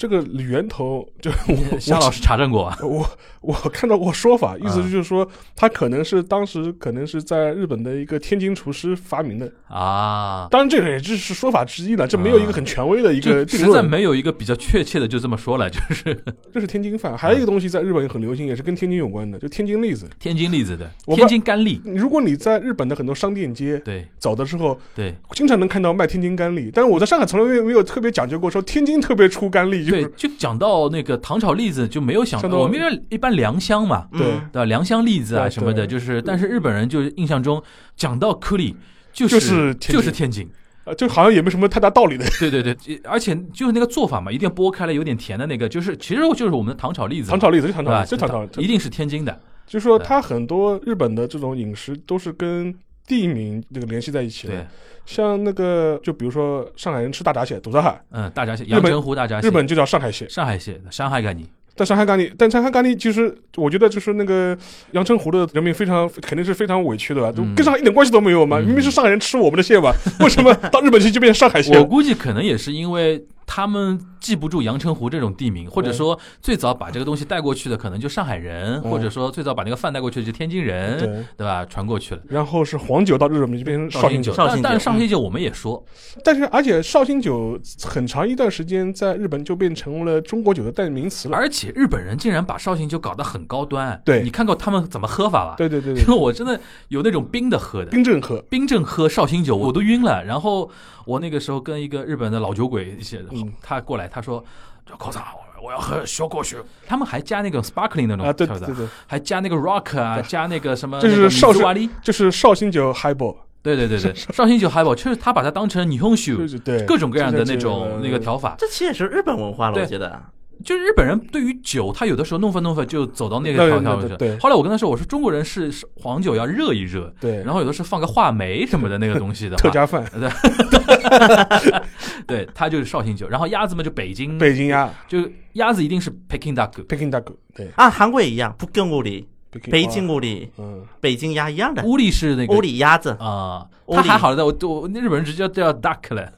这个源头就 [laughs] 我夏老师查证过啊，[laughs] 我我看到过说法，意思啊就是说，他可能是当时可能是在日本的一个天津厨师发明的。啊，当然，这个也只是说法之一了，这没有一个很权威的一个定论。实在没有一个比较确切的，就这么说了，就是这是天津饭，还有一个东西在日本也很流行，也是跟天津有关的，就天津栗子。天津栗子的天津干栗，如果你在日本的很多商店街对走的时候，对经常能看到卖天津干栗，但是我在上海从来没有没有特别讲究过，说天津特别出干栗，就对，就讲到那个糖炒栗子就没有想到，我们一般良乡嘛，对嗯对吧？良乡栗子啊什么的，就是，但是日本人就印象中讲到颗粒就就是就是天津，呃就好像也没什么太大道理的。对对对，而且就是那个做法嘛，一定要剥开了有点甜的那个，就是其实就是我们的糖炒栗子，糖炒栗子，就糖？炒栗子，就糖炒一，定是天津的，就是说对它很多日本的这种饮食都是跟地名这个联系在一起的。对，像那个，就比如说上海人吃大闸蟹，堵塞海，嗯，大闸蟹，阳澄湖大闸蟹，日本就叫上海蟹。上海蟹，上海咖喱，但上海咖喱，但上海咖喱其实，我觉得就是那个阳澄湖的人民非常肯定是非常委屈的吧，都嗯跟上海一点关系都没有嘛。嗯明明是上海人吃我们的蟹吧，为什么到日本去就变成上海蟹了？我估计可能也是因为他们记不住阳澄湖这种地名，或者说最早把这个东西带过去的可能就上海人，嗯或者说最早把那个饭带过去的就天津人，对，对吧？传过去了。然后是黄酒到日本就变成绍兴酒，酒，但但绍兴酒是绍兴酒我们也说，但是而且绍兴酒很长一段时间在日本就变成了中国酒的代名词了。而且日本人竟然把绍兴酒搞得很高端。对你看过他们怎么喝法吧？对对对因为，[laughs] 我真的有那种冰的喝的，冰镇喝，冰镇喝绍兴酒我都晕了。然后我那个时候跟一个日本的老酒鬼一起，嗯他过来他说：“口长，我要喝小果酒。[laughs] ”他们还加那个 sparkling 那种啊，对对对对，还加那个 rock 啊，加那个什么就是绍兴。就是绍兴酒 highball，对对对对，[laughs] 绍兴酒海宝，就是他把它当成霓虹对各种各样的那种那个调法。这其实也是日本文化了，我觉得。就是日本人对于酒，他有的时候弄分弄分就走到那个对调调去。对。后来我跟他说，我说中国人是是黄酒要热一热，对，然后有的是放个话梅什么的那个东西的 [laughs] 特加饭，[laughs] 对，[laughs] 他就是绍兴酒。然后鸭子嘛就北京，北京鸭。就鸭子一定是 Peking duck，，Peking duck，对，啊，韩国也一样，不跟屋里，北京屋，屋里，嗯，北京鸭一样的，屋里是那个屋里鸭子，啊，他还好的，我我日本人直接叫 duck 了。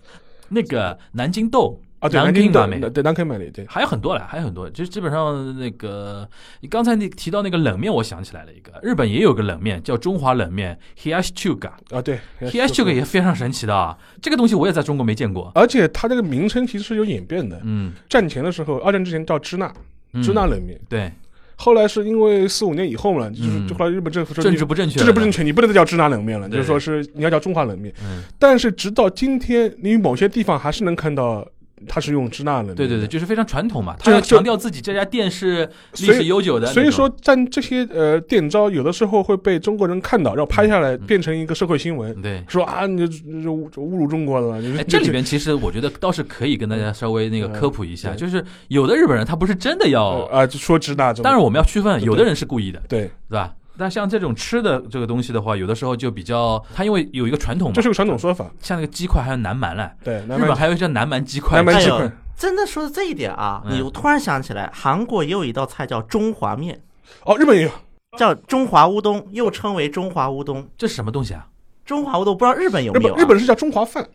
那个南京豆啊，对，南南京的京马梅，对，南京马梅，对，还有很多了，还有很多，就基本上那个你刚才那提到那个冷面，我想起来了一个，日本也有个冷面叫中华冷面 hiyashi 啊，对 chuga，hiyashi 也非常神奇的啊，这个东西我也在中国没见过。而且它这个名称其实是有演变的。嗯，战前的时候，二战之前叫支那，嗯。支那冷面，对。后来是因为四五年以后嘛，就是后来日本政府说政你治不正确，政治不正，确，你不能再叫支那冷面了，就是说是你要叫中华冷面。嗯。但是直到今天，你某些地方还是能看到它是用支那的。对对对，就是非常传统嘛，他要强调自己这家店是历史悠久的所以说，在这些呃店招有的时候会被中国人看到，然后拍下来变成一个社会新闻，对。说啊你侮侮辱中国了。这里边其实我觉得倒是可以跟大家稍微那个嗯科普一下，对就是有的日本人他不是真的要呃，啊就说支那这种，当然我们要区分，有的人是故意的，对，对吧？但像这种吃的这个东西的话，有的时候就比较，它因为有一个传统嘛，这是个传统说法。像那个鸡块还有南蛮嘞，对，日本还有一个叫南蛮鸡块，南蛮鸡块真的说到这一点啊，嗯你突然想起来，韩国也有一道菜叫中华面，哦，日本也有，叫中华乌冬，又称为中华乌冬。这是什么东西啊？中华乌冬不知道日本有没有、啊？日本是叫中华饭，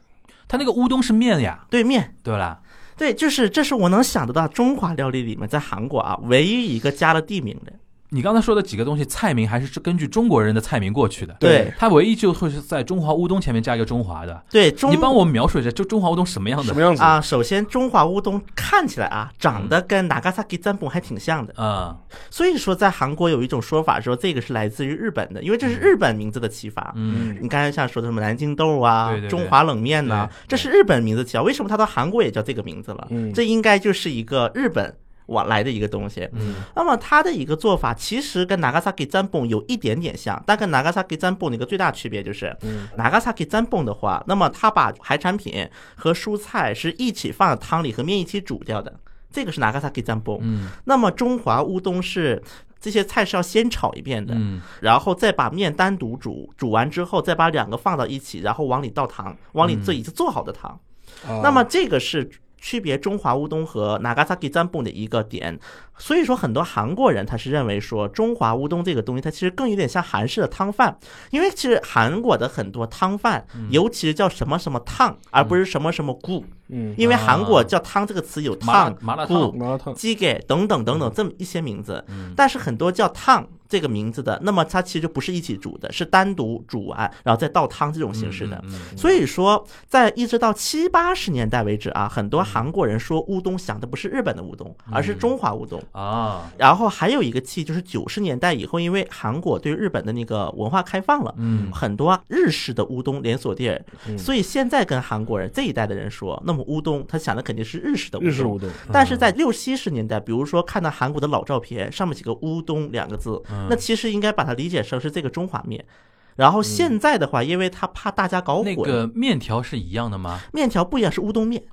它那个乌冬是面呀，对面。对啦，对，就是这是我能想得到中华料理里面，在韩国啊，唯一一个加了地名的。你刚才说的几个东西，菜名还是根据中国人的菜名过去的。对它唯一就会是在中华乌冬前面加一个中华的。对，中你帮我描述一下，就中华乌冬什么样的什么？样子？啊，首先中华乌冬看起来啊，长得跟 Nagasaki 占卜还挺像的，啊，所以说在韩国有一种说法说这个是来自于日本的，因为这是日本名字的启发。嗯，你刚才像说的什么南京豆啊、对对对中华冷面呐、对这是日本名字起啊，为什么它到韩国也叫这个名字了？嗯这应该就是一个日本往来的一个东西。嗯，那么它的一个做法其实跟 Nagasaki 占卜有一点点像，但跟 Nagasaki 占卜的一个最大区别就是，嗯 Nagasaki 占卜的话，那么它把海产品和蔬菜是一起放在汤里和面一起煮掉的，这个是 Nagasaki 占卜。嗯那么中华乌冬是这些菜是要先炒一遍的，嗯然后再把面单独煮，煮完之后再把两个放到一起，然后往里倒糖，往里做已经做好的糖。啊那么这个是区别中华乌冬和 Nagasaki 占卜的一个点。所以说，很多韩国人他是认为说中华乌冬这个东西，它其实更有点像韩式的汤饭，因为其实韩国的很多汤饭，尤其是叫什么什么烫，而不是什么什么固，嗯。因为韩国叫汤这个词有烫、麻辣烫固、麻辣烫，鸡给等等等等这么一些名字，但是很多叫烫这个名字的，那么它其实就不是一起煮的，是单独煮完然后再倒汤这种形式的。所以说，在一直到七八十年代为止啊，很多韩国人说乌冬想的不是日本的乌冬，而是中华乌冬。啊，然后还有一个气就是九十年代以后，因为韩国对日本的那个文化开放了，嗯。很多日式的乌冬连锁店，嗯。所以现在跟韩国人这一代的人说，那么乌冬他想的肯定是日式的乌冬。日式乌冬，但是在六七十年代，比如说看到韩国的老照片，上面几个乌冬两个字，那其实应该把它理解成是这个中华面。然后现在的话，因为他怕大家搞混，那个面条是一样的吗？面条不一样，是乌冬面，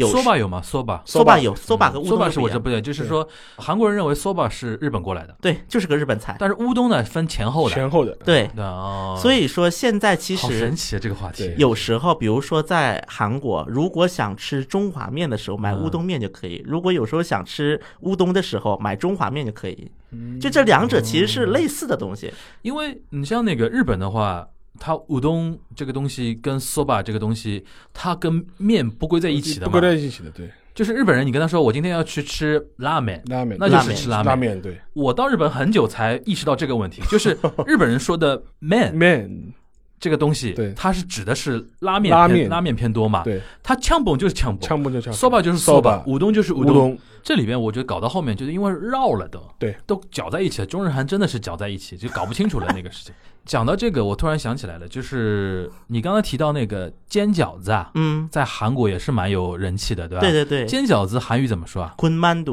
有说吧有吗？说吧。soba 有 soba 和乌说吧冬不，是我这不对，就是说韩国人认为 soba 是日本过来的，对，就是个日本菜，但是乌冬呢分前后的。前后的，对。哦，所以说现在其好实神奇啊这个话题。有时候，比如说在韩国，如果想吃中华面的时候，买嗯乌冬面就可以；如果有时候想吃乌冬的时候，买中华面就可以。嗯就这两者其实是类似的东西。因为你像那个日本的话，它乌冬这个东西跟 soba 这个东西，它跟面不归在一起的嘛不归。在一起的，对，就是日本人，你跟他说我今天要去吃拉面，拉面，那就是吃拉面。拉面，对。我到日本很久才意识到这个问题，就是日本人说的 man [laughs] 面，这个东西，对。它是指的是拉面拉面。偏拉面偏多嘛，对，它呛崩就是呛崩枪不就枪，soba 就是 soba，乌冬就是乌乌冬，这里边我觉得搞到后面就是因为绕了都，对，都搅在一起了。中日韩真的是搅在一起，就搞不清楚了那个事情。[laughs] 讲到这个，我突然想起来了，就是你刚才提到那个煎饺子啊，嗯，在韩国也是蛮有人气的，对吧？对对对，煎饺子韩语怎么说啊？昆曼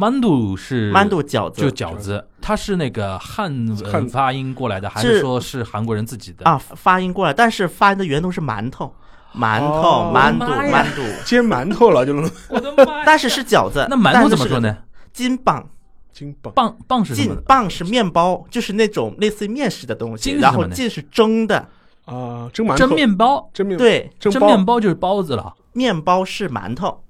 肚，？mandu 是馒头饺子。就饺子，它是那个汉文汉。发音过来的，还是是。说是韩国人自己的？啊，发音过来，但是发音的源头是馒头，馒头哦。馒头馒头，煎馒头了就能我的妈！但是是饺子。那馒头怎么说呢？金棒，金棒，棒棒是什劲么？棒是面包，就是那种类似于面食的东西，然后金是蒸的，啊，蒸馒头，蒸面包，蒸面，对，蒸面包就是包子了。面包是馒头，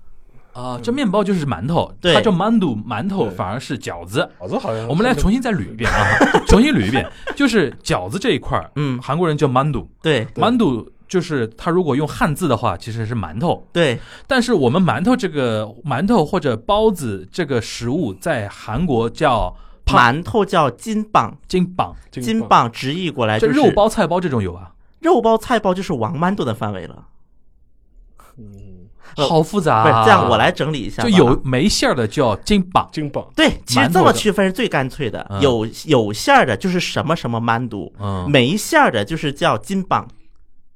啊，这面包就是馒头，对。它叫 mandu，馒头反而是饺子。饺子好像我们来重新再捋一遍啊，[laughs] 重新捋一遍，就是饺子这一块儿，嗯。韩国人叫 mandu，对。对。mandu 就是他如果用汉字的话，其实是馒头。对，但是我们馒头这个馒头或者包子这个食物，在韩国叫胖馒头叫金棒，金棒，金棒直译过来就是肉包菜包这种有啊，肉包菜包就是王馒头的范围了。好复杂、不是啊。这样，我来整理一下。就有没馅儿的叫金榜，金榜，对，其实这么区分是最干脆的。嗯。有有馅儿的就是什么什么馒肚，嗯，没馅儿的就是叫金榜。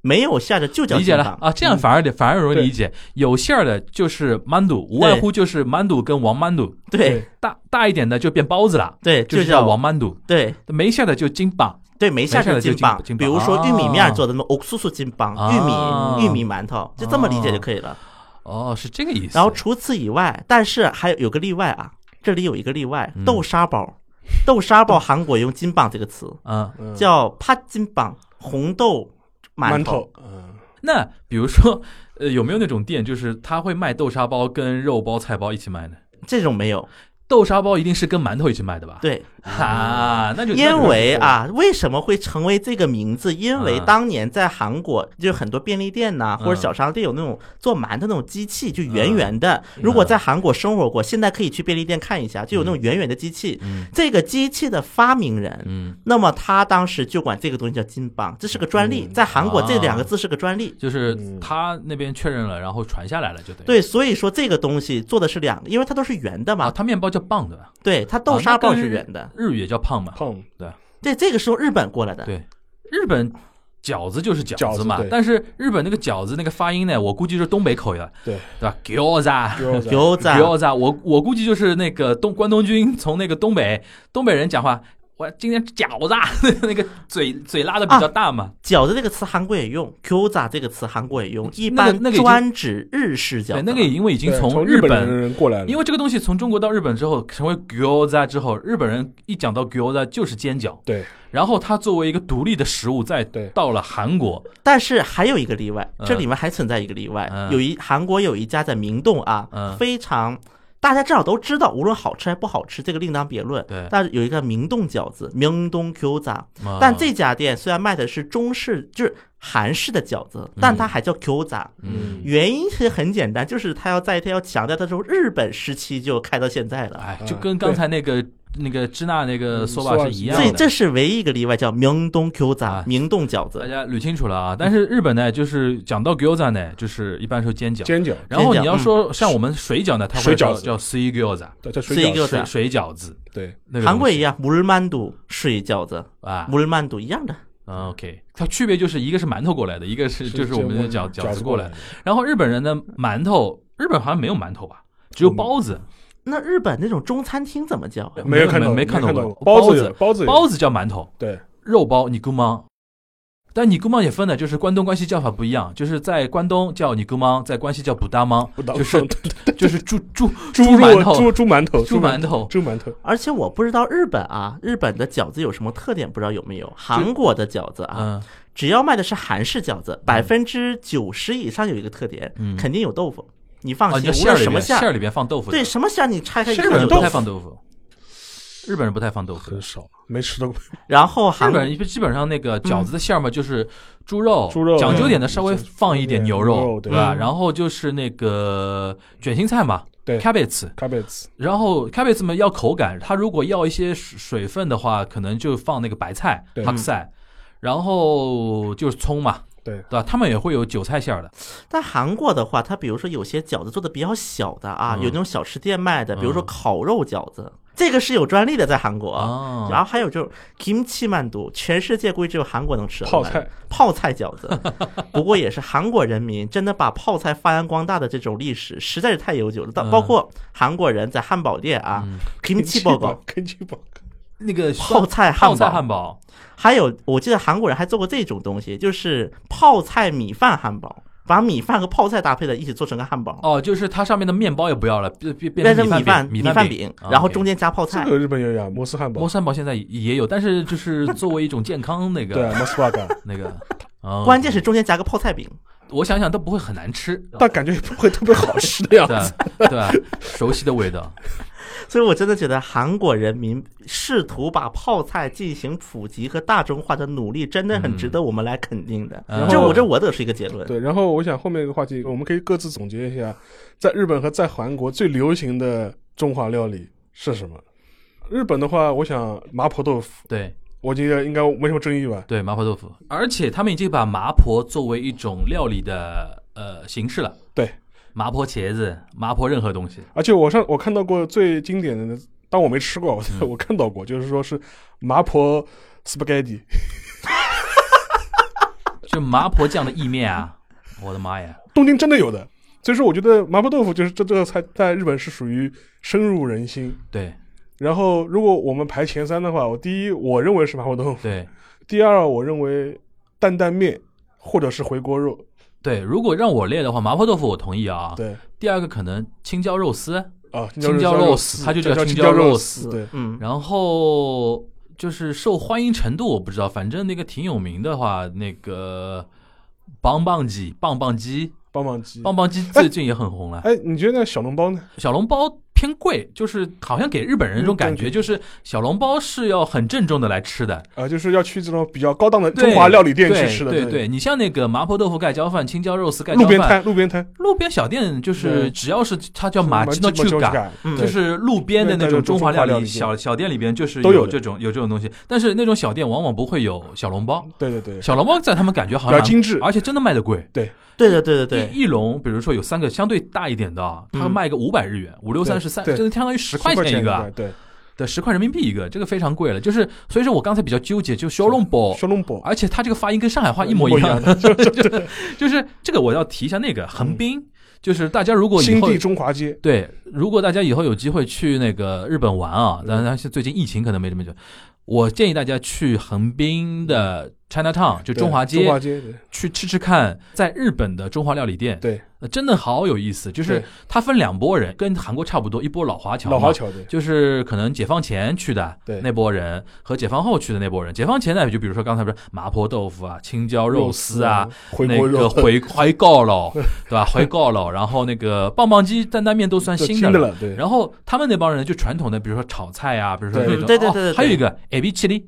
没有馅儿的就叫理解了。啊，这样反而得反而容易理解。有馅儿的就是馒肚，无外乎就是馒肚跟王馒肚，对。大大一点的就变包子了，对，就是叫叫王馒肚。对。没馅儿的就金棒，对，没馅的就金的金棒，金棒比如说玉米面啊做的那种欧苏苏金棒，啊玉米玉米馒头，就这么理解就可以了。哦，是这个意思。然后除此以外，但是还有有个例外啊，这里有一个例外，嗯豆沙包，豆沙包韩国用金棒这个词，嗯，嗯叫帕金棒，红豆馒头。馒头，嗯，那比如说，呃，有没有那种店，就是他会卖豆沙包跟肉包、菜包一起卖呢？这种没有，豆沙包一定是跟馒头一起卖的吧？，对，啊，那就因为啊，为什么会成为这个名字？因为嗯当年在韩国，就很多便利店呐、嗯或者小商店有那种做馒头那种机器，就圆圆的。如果在韩国生活过，现在可以去便利店看一下，就有那种圆圆的机器。嗯这个机器的发明人，嗯，那么他当时就管这个东西叫金棒，这是个专利，嗯在韩国啊这两个字是个专利。就是嗯他那边确认了，然后传下来了，就对。对，所以说这个东西做的是两个，因为它都是圆的啊，嘛。它面包叫棒的，对，它豆沙棒是圆的。日语也叫胖嘛。胖，对，这个时候日本过来的。对，日本饺子就是饺子嘛子，但是日本那个饺子那个发音呢，我估计是东北口音，对对吧？饺子。餃子 [laughs] 油子，[laughs] 饺子，我我估计就是那个东关东军从那个东北东北人讲话，我今天饺子啊 [laughs] 那个嘴嘴拉的比较大嘛，饺子这个词韩国也用 q z a 这个词韩国也用，一般那个专指日式饺对，子。那个因为已经对从日本人过来了，因为这个东西从中国到日本之后，成为 gyoza 之后，日本人一讲到 gyoza 就是煎饺，对。然后它作为一个独立的食物，再对。到了韩国，但是还有一个例外，嗯。这里面还存在一个例外，嗯。有一韩国有一家在明洞啊，嗯。非常。大家至少都知道，无论好吃还不好吃，这个另当别论。对但是有一个明洞饺子，明洞 Q 炸，啊但这家店虽然卖的是中式，就是韩式的饺子，但它还叫 Q 杂。嗯，原因其实很简单，就是他要在他要强调，他从日本时期就开到现在了。就跟刚才那个那个支那那个嗯说法说法是是一样的。所以这是唯一一个例外，叫明洞 Q 炸啊，明洞饺子。大家捋清楚了啊！但是日本呢，就是讲到 gyoza 呢，就是一般说煎饺，煎饺，然后煎饺你要说像我们水饺呢，它会水饺子叫叫 s u gyoza，对，叫水是一个饺子，水水饺子，对，那个东西韩国也一样，물만두水饺子，啊。 물만두一样的。嗯 OK，它区别就是一个是馒头过来的，一个是就是我们的饺饺子过来的。的，然后日本人的馒头，日本好像没有馒头吧，只有包子， 那日本那种中餐厅怎么叫？没有看到，没看到过过包子子，包子包子叫馒头，对，肉包你姑妈。但你姑妈也分的，就是关东关西叫法不一样，就是在关东叫你姑妈，在关西叫补大妈，就是就是猪猪猪馒头猪猪馒头猪馒头猪馒头，而且我不知道日本啊，日本的饺子有什么特点，不知道有没有？韩国的饺子啊，嗯只要卖的是韩式饺子，百分之九十以上有一个特点，嗯肯定有豆腐。你放哦，心，馅儿什么馅儿，边馅儿里边放豆腐，对什么馅儿你拆开一日本人不。太放豆腐，日本人不太放豆腐很。少，没吃到过。然后韩日本人基本上那个饺子的馅儿嘛，就是猪肉，猪肉讲究点的稍微放一点牛牛肉对对吧？嗯然后就是那个卷心菜嘛，对 cabbage，cabbage 然后 cabbage 嘛要口感，它如果要一些水水分的话，可能就放那个白菜对白菜，然后就是葱嘛，对对吧？他们也会有韭菜馅儿的，但韩国的话，它比如说有些饺子做的比较小的啊，嗯有那种小吃店卖的，比如说嗯烤肉饺子，这个是有专利的，在韩国。啊然后还有就是 kimchi 曼都，全世界估计只有韩国能吃。泡菜，泡菜饺子，不过也是韩国人民真的把泡菜发扬光大的这种历史，实在是太悠久了。到嗯包括韩国人在汉堡店啊嗯，kimchi burger 根基宝，那个泡菜泡菜汉堡，汉堡，还有我记得韩国人还做过这种东西，就是泡菜米饭汉堡，把米饭和泡菜搭配在一起做成个汉堡。哦，就是它上面的面包也不要了，变变变成成米饭米饭饼，啊然后中间加泡菜这。个日本也有呀，摩斯汉堡 [laughs] 摩，斯汉堡现在也有，但是就是作为一种健康那个对摩斯巴嘎，那个，[laughs] 哦关键是中间夹个泡菜饼，我想想都不会很难吃，但感觉也不会特别好吃的样子。对吧？熟悉的味道，[laughs] 所以我真的觉得韩国人民试图把泡菜进行普及和大众化的努力，真的很值得我们来肯定的。嗯这我这我得出一个结论。对，然后我想后面一个话题，我们可以各自总结一下，在日本和在韩国最流行的中华料理是什么？日本的话，我想麻婆豆腐，对我觉得应该没什么争议吧。对，麻婆豆腐，而且他们已经把麻婆作为一种料理的呃形式了，对，麻婆茄子，麻婆任何东西，而且我上我看到过最经典的，但我没吃过，我嗯 [laughs] 我看到过，就是说是麻婆 spaghetti，[laughs] 就麻婆酱的意面啊，我的妈呀！东京真的有的。所以说，我觉得麻婆豆腐就是这这个菜在日本是属于深入人心。对然后，如果我们排前三的话，我第一我认为是麻婆豆腐，对第二我认为担担面或者是回锅肉。对，如果让我列的话，麻婆豆腐我同意啊。对第二个可能青椒肉丝，啊，青椒肉丝它就叫叫青椒肉肉丝对，嗯，然后就是受欢迎程度我不知道，反正那个挺有名的话，那个棒棒鸡、棒棒鸡、棒棒鸡。棒棒鸡最近也很红了。哎，你觉得那小笼包呢？小笼包偏贵，就是好像给日本人一种感觉，就是小笼包是要很郑重的来吃的。啊，就是要去这种比较高档的中华料理店去吃的。对对，你像那个麻婆豆腐盖浇饭、青椒肉丝盖浇饭，路边摊，路边摊，路边小店就是只要是它叫马吉诺鸡去嘎，就是路边的那种中华料理小小店里边就是都有这种有这种东西，但是那种小店往往不会有小笼包。对对对，小笼包在他们感觉好像精致而且真的卖的贵。对对，对对，对，一一笼，比如说有三个相对大一点的啊，它嗯卖个五百日元，五六三十就是相当于十十块钱一个啊，对，对，十块人民币一个，这个非常贵了。就是所以说我刚才比较纠结，就小笼包，小笼包而且它这个发音跟上海话一模一一样。[laughs] 的，就是这个我要提一下那个横滨，就是大家如果以后新地中华街，对，如果大家以后有机会去那个日本玩啊，当然是最近疫情可能没这么久，我建议大家去横滨的 China Town，就中华街中华街，去吃吃看，在日本的中华料理店，对，呃真的好有意思。就是对。它分两拨人，跟韩国差不多，一波老华侨，老华侨对，就是可能解放前去的那波人和解放后去的那波人。解放前呢，就比如说刚才不是麻婆豆腐啊、青椒肉丝啊，，那个 [laughs] 回锅肉，回回锅了，对吧？回告了，然后那个棒棒鸡、担担面都算新的了。新的了，对，然后他们那帮人就传统的，比如说炒菜啊，比如说那种，哦对对对对对。还有一个 A B 七里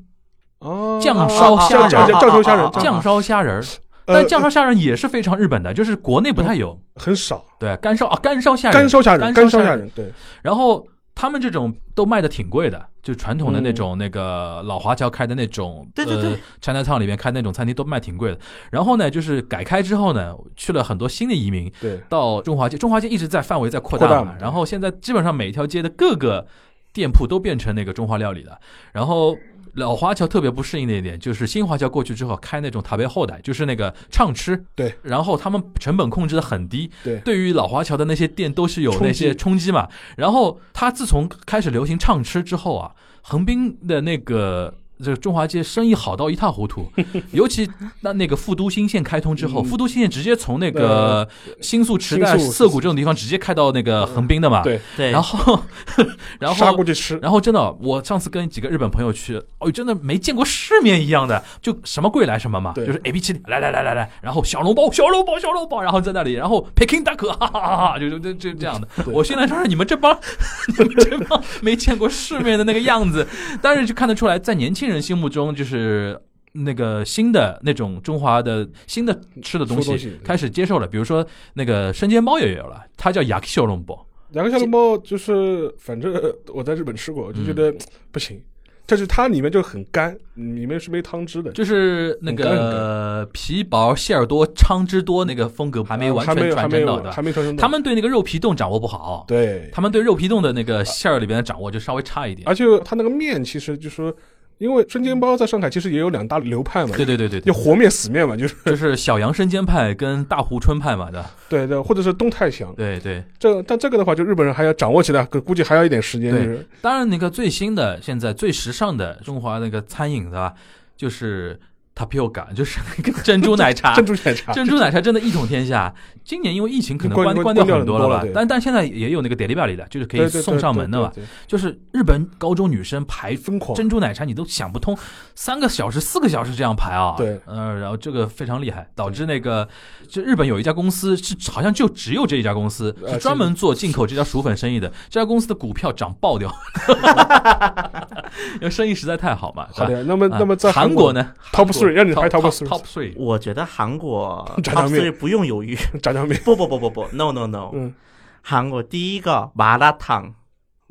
哦酱烧虾仁酱烧虾仁啊，酱烧虾仁但酱烧虾仁也是非常日本的，就是国内不太有。很少，对，干烧啊，干烧虾仁，干烧虾仁，干烧虾仁，对，然后他们这种都卖的挺贵的，就传统的那种那个老华侨开的那种，对对对呃，China Town 里面开那种餐厅都卖挺贵的。然后呢，就是改开之后呢，去了很多新的移民对，到中华街，中华街一直在范围在扩大嘛，然后现在基本上每一条街的各个店铺都变成那个中华料理了，然后。老华侨特别不适应的一点就是新华侨过去之后开那种特别厚的，就是那个畅吃，对，然后他们成本控制的很低，对。对于老华侨的那些店都是有那些冲冲击嘛。然后他自从开始流行畅吃之后啊，横滨的那个这个中华街生意好到一塌糊涂，[laughs] 尤其那那个富都新线开通之后，嗯。富都新线直接从那个新宿池袋、涩谷这种地方直接开到那个横滨的嘛。对，对，然后，[laughs] 然杀后过去吃，然后真的，我上次跟几个日本朋友去，哦，真的没见过世面一样的，就什么贵来什么嘛，就是 A B 七来来来来来，然后小笼包小笼包小笼包，然后在那里，然后 Peking duck，哈哈哈哈，就就就就这样的。对。我现在说你们这帮 [laughs] 你们这帮没见过世面的那个样子，但是就看得出来，在年轻人心目中就是。那个新的那种中华的新的吃的东西吃东西开始接受了，比如说那个生煎包也有了，它叫 yaki 小笼包，两个小笼包就是，反正我在日本吃过，就觉得不行，但是它里面就很干，里面是没汤汁的，就是那很干很个皮薄馅儿多、汤汁多那个风格还没完还没全还没有传承到的。还没传承到，他们对那个肉皮冻掌握不好，对，他们对肉皮冻的那个馅儿里边的掌握就稍微差一点。而且它那个面其实就说，因为生煎包在上海其实也有两大流派嘛，对对对对对，就活面死面嘛，就是就是小杨生煎派跟大湖春派嘛的。对对，或者是东太祥，对对，这但这个的话，就日本人还要掌握起来，估估计还要一点时间，就对是。当然那个最新的现在最时尚的中华那个餐饮对吧，就是 tapioca，就是那个珍珠奶茶。[laughs] 珍珠奶茶，珍珠奶茶真的一统天下。今年因为疫情可能关关掉掉很多了吧但但现在也有那个 delivery 的，就是可以送上门的嘛。就是日本高中女生排疯狂，珍珠奶茶，你都想不通，三个小时、四个小时这样排啊。对嗯，然后这个非常厉害，导致那个就日本有一家公司是好像就只有这一家公司呃是专门做进口这家薯粉生意的，这家公司的股票涨爆掉，[laughs] [laughs] 因为生意实在太好嘛。好的，那么啊那么在韩国呢 Top three，让你拍 top three top three，我觉得韩国 [laughs] 炸酱 top 面。three 不用犹豫，[laughs] 炸酱面，不不不不不，no no no，嗯，韩国第一个麻辣烫，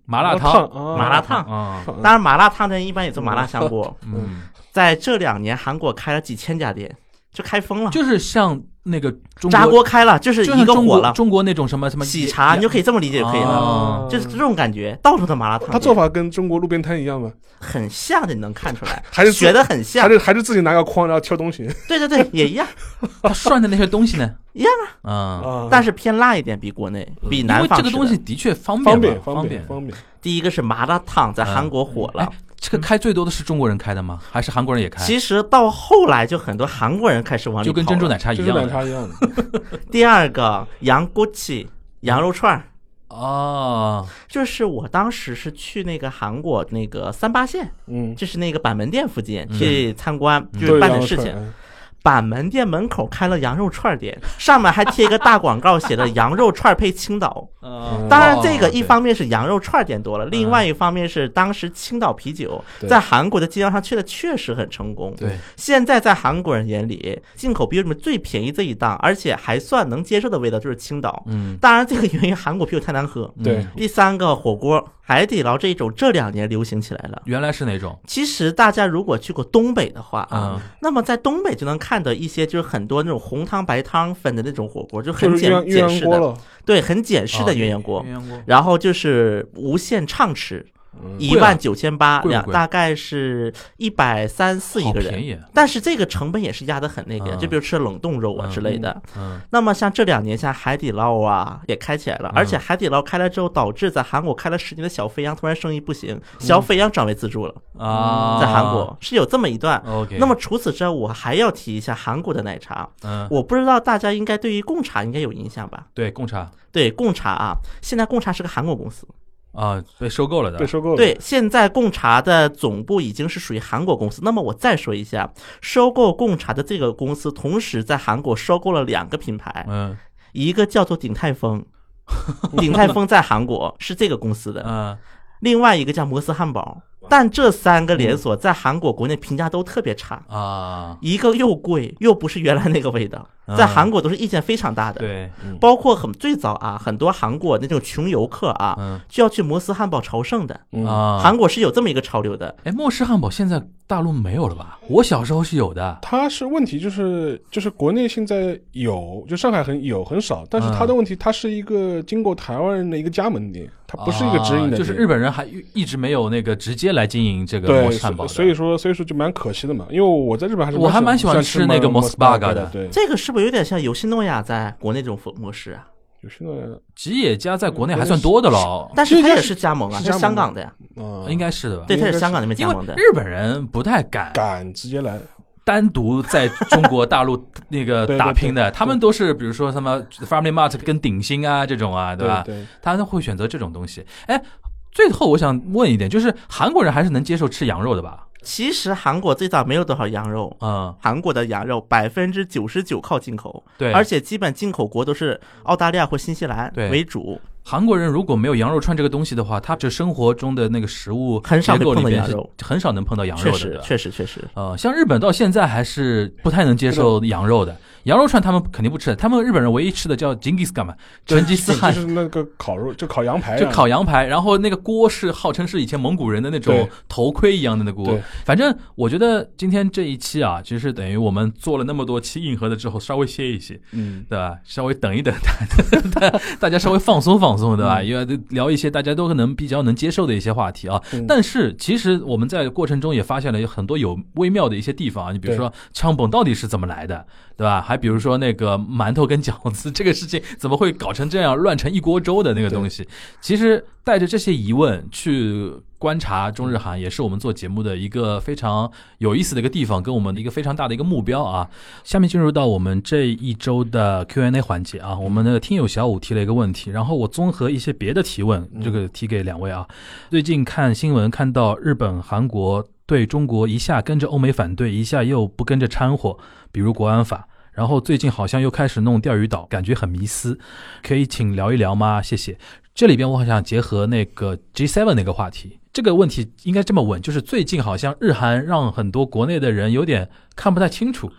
麻辣烫麻辣烫。啊，当然麻辣烫店一般也做麻辣香锅，嗯，在这两年韩国开了几千家店，就开封了，就是像那个中炸，锅开了，就是一个火了。国中国那种什么什么喜茶，你就可以这么理解就可以了，哦就是这种感觉，到处的麻辣烫店。他做法跟中国路边摊一样吗？很像的，你能看出来，[laughs] 还是学的很像还。是还是自己拿个筐然后挑东西对对对，[laughs] 也一样，他涮的那些东西呢？一样啊，啊？但是偏辣一点，比国内，比南这个东西的确方方便方，便方便。方便。第一个是麻辣烫，在韩国火了哎。这个开最多的是中国人开的吗？还是韩国人也开？其实到后来就很多韩国人开始往里就跟珍珠奶茶。一样的。奶茶一样的，[laughs] 第二个羊骨气羊肉串儿，哦，就是我当时是去那个韩国那个三八线，嗯，就是那个板门店附近嗯。去参观，就是办羊肉串点事情。板门店门口开了羊肉串店，上面还贴一个大广告，写着“羊肉串配青岛”。嗯当然，这个哦一方面是羊肉串店多了，另外一方面是当时青岛啤酒在韩国的经销商确的确实很成功。对，现在在韩国人眼里，进口啤酒里面最便宜这一档，而且还算能接受的味道就是青岛。嗯，当然，这个原因韩国啤酒太难喝。对嗯第三个火锅，海底捞这一种这两年流行起来了。原来是哪种？其实大家如果去过东北的话啊，嗯那么在东北就能看到一些就是很多那种红汤白汤粉的那种火锅，就很简简式的，对，很简式的哦鸳鸯锅。鸳鸯锅。然后就是无限畅吃，嗯一万九千八两大概是一百三四一个人。但是这个成本也是压得很那个，嗯就比如吃冷冻肉啊嗯之类的。嗯那么像这两年，像海底捞啊也开起来了，嗯而且海底捞开了之后，导致在韩国开了十年的小肥羊突然生意不行，小肥羊转为自助了，啊，在韩国是有这么一段。那么除此之外，我还要提一下韩国的奶茶。嗯，我不知道大家应该对于贡茶应该有印象吧？对贡茶对，贡茶啊，现在贡茶是个韩国公司。啊被收购了的，被收购了，对，现在贡茶的总部已经是属于韩国公司。那么我再说一下，收购贡茶的这个公司，同时在韩国收购了两个品牌，嗯。一个叫做鼎泰丰，鼎泰丰在韩国 [laughs] 是这个公司的，嗯。另外一个叫摩斯汉堡。但这三个连锁在韩国国内评价都特别差，啊，一个又贵又不是原来那个味道，在韩国都是意见非常大的。对，包括很最早啊，很多韩国那种穷游客啊，嗯。就要去摩斯汉堡朝圣的。嗯。啊，韩国是有这么一个潮流的，哎，莫氏汉堡现在大陆没有了吧？我小时候是有的，它是问题就是就是国内现在有，就上海很有很少，但是它的问题，它是一个经过台湾人的一个加盟店，它不是一个直营的就是日本人还一直没有那个直接来经营这个模式，汉堡的，所以说所以说就蛮可惜的嘛，因为我在日本还是我还蛮喜欢吃吃那个 Mos Mos Burger Burger 的。对，这个是不是有点像游戏诺亚在国内这种模式啊？游戏诺亚吉野家在国内还算多的了，但是他也是加盟啊，它是香港的呀，嗯，应该是的吧？对，他是。是香港那边加盟的。日本人不太敢敢直接来，单独在中国大陆 [laughs] 那个打拼的，对。他们都是比如说什么 Family Mart 跟鼎新啊这种啊，吧？对对，他们会选择这种东西。哎，最后我想问一点，就是韩国人还是能接受吃羊肉的吧？其实韩国最早没有多少羊肉，嗯，韩国的羊肉百分之九十九靠进口，对，而且基本进口国都是澳大利亚或新西兰为主。韩国人如果没有羊肉串这个东西的话，他这生活中的那个食物很少会碰到羊肉。很少能碰到羊确肉的，确，实确实，确实。呃，像日本到现在还是不太能接受羊肉的，羊肉串他们肯定不吃的，他们日本人唯一吃的叫 Genghis Khan 嘛，成吉思汗 [laughs] 就，是那个烤肉，就烤羊排啊，就烤羊排，然后那个锅是号称是以前蒙古人的那种头盔一样的那锅对。反正我觉得今天这一期啊，其实等于我们做了那么多期硬核的之后，稍微歇一歇，嗯，对吧？稍微等一等，大 [laughs] 家大家稍微放松放松，对吧？因为聊一些大家都可能比较能接受的一些话题啊。嗯但是其实我们在过程中也发现了有很多有微妙的一些地方啊，你比如说枪崩到底是怎么来的，对吧？还比如说那个馒头跟饺子这个事情怎么会搞成这样，乱成一锅粥的那个东西，其实带着这些疑问去。观察中日韩也是我们做节目的一个非常有意思的一个地方，跟我们的一个非常大的一个目标啊。下面进入到我们这一周的 Q&A 环节啊，我们的听友小五提了一个问题，然后我综合一些别的提问，这个提给两位啊。最近看新闻看到日本、韩国对中国一下跟着欧美反对，一下又不跟着掺和，比如国安法。然后最近好像又开始弄钓鱼岛，感觉很迷思，可以请聊一聊吗？谢谢。这里边我好想结合那个 G7 那个话题这个问题应该这么问，就是最近好像日韩让很多国内的人有点看不太清楚，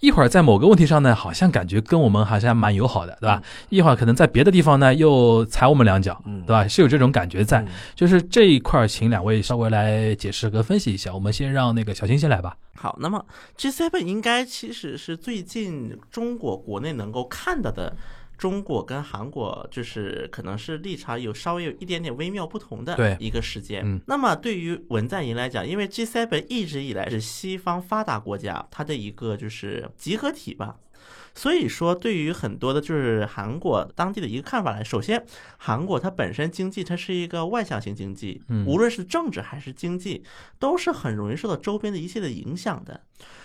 一会儿在某个问题上呢，好像感觉跟我们好像蛮友好的，对吧？一会儿可能在别的地方呢又踩我们两脚，嗯对吧？是有这种感觉在。嗯就是这一块儿，请两位稍微来解释和分析一下。我们先让那个小新先来吧。好，那么 G7 应该其实是最近中国国内能够看到的。中国跟韩国就是可能是立场有稍微有一点点微妙不同的一个事件。嗯那么对于文在寅来讲，因为 G7 一直以来是西方发达国家它的一个就是集合体吧，所以说对于很多的就是韩国当地的一个看法来，首先韩国它本身经济它是一个外向型经济，嗯无论是政治还是经济，都是很容易受到周边的一切的影响的。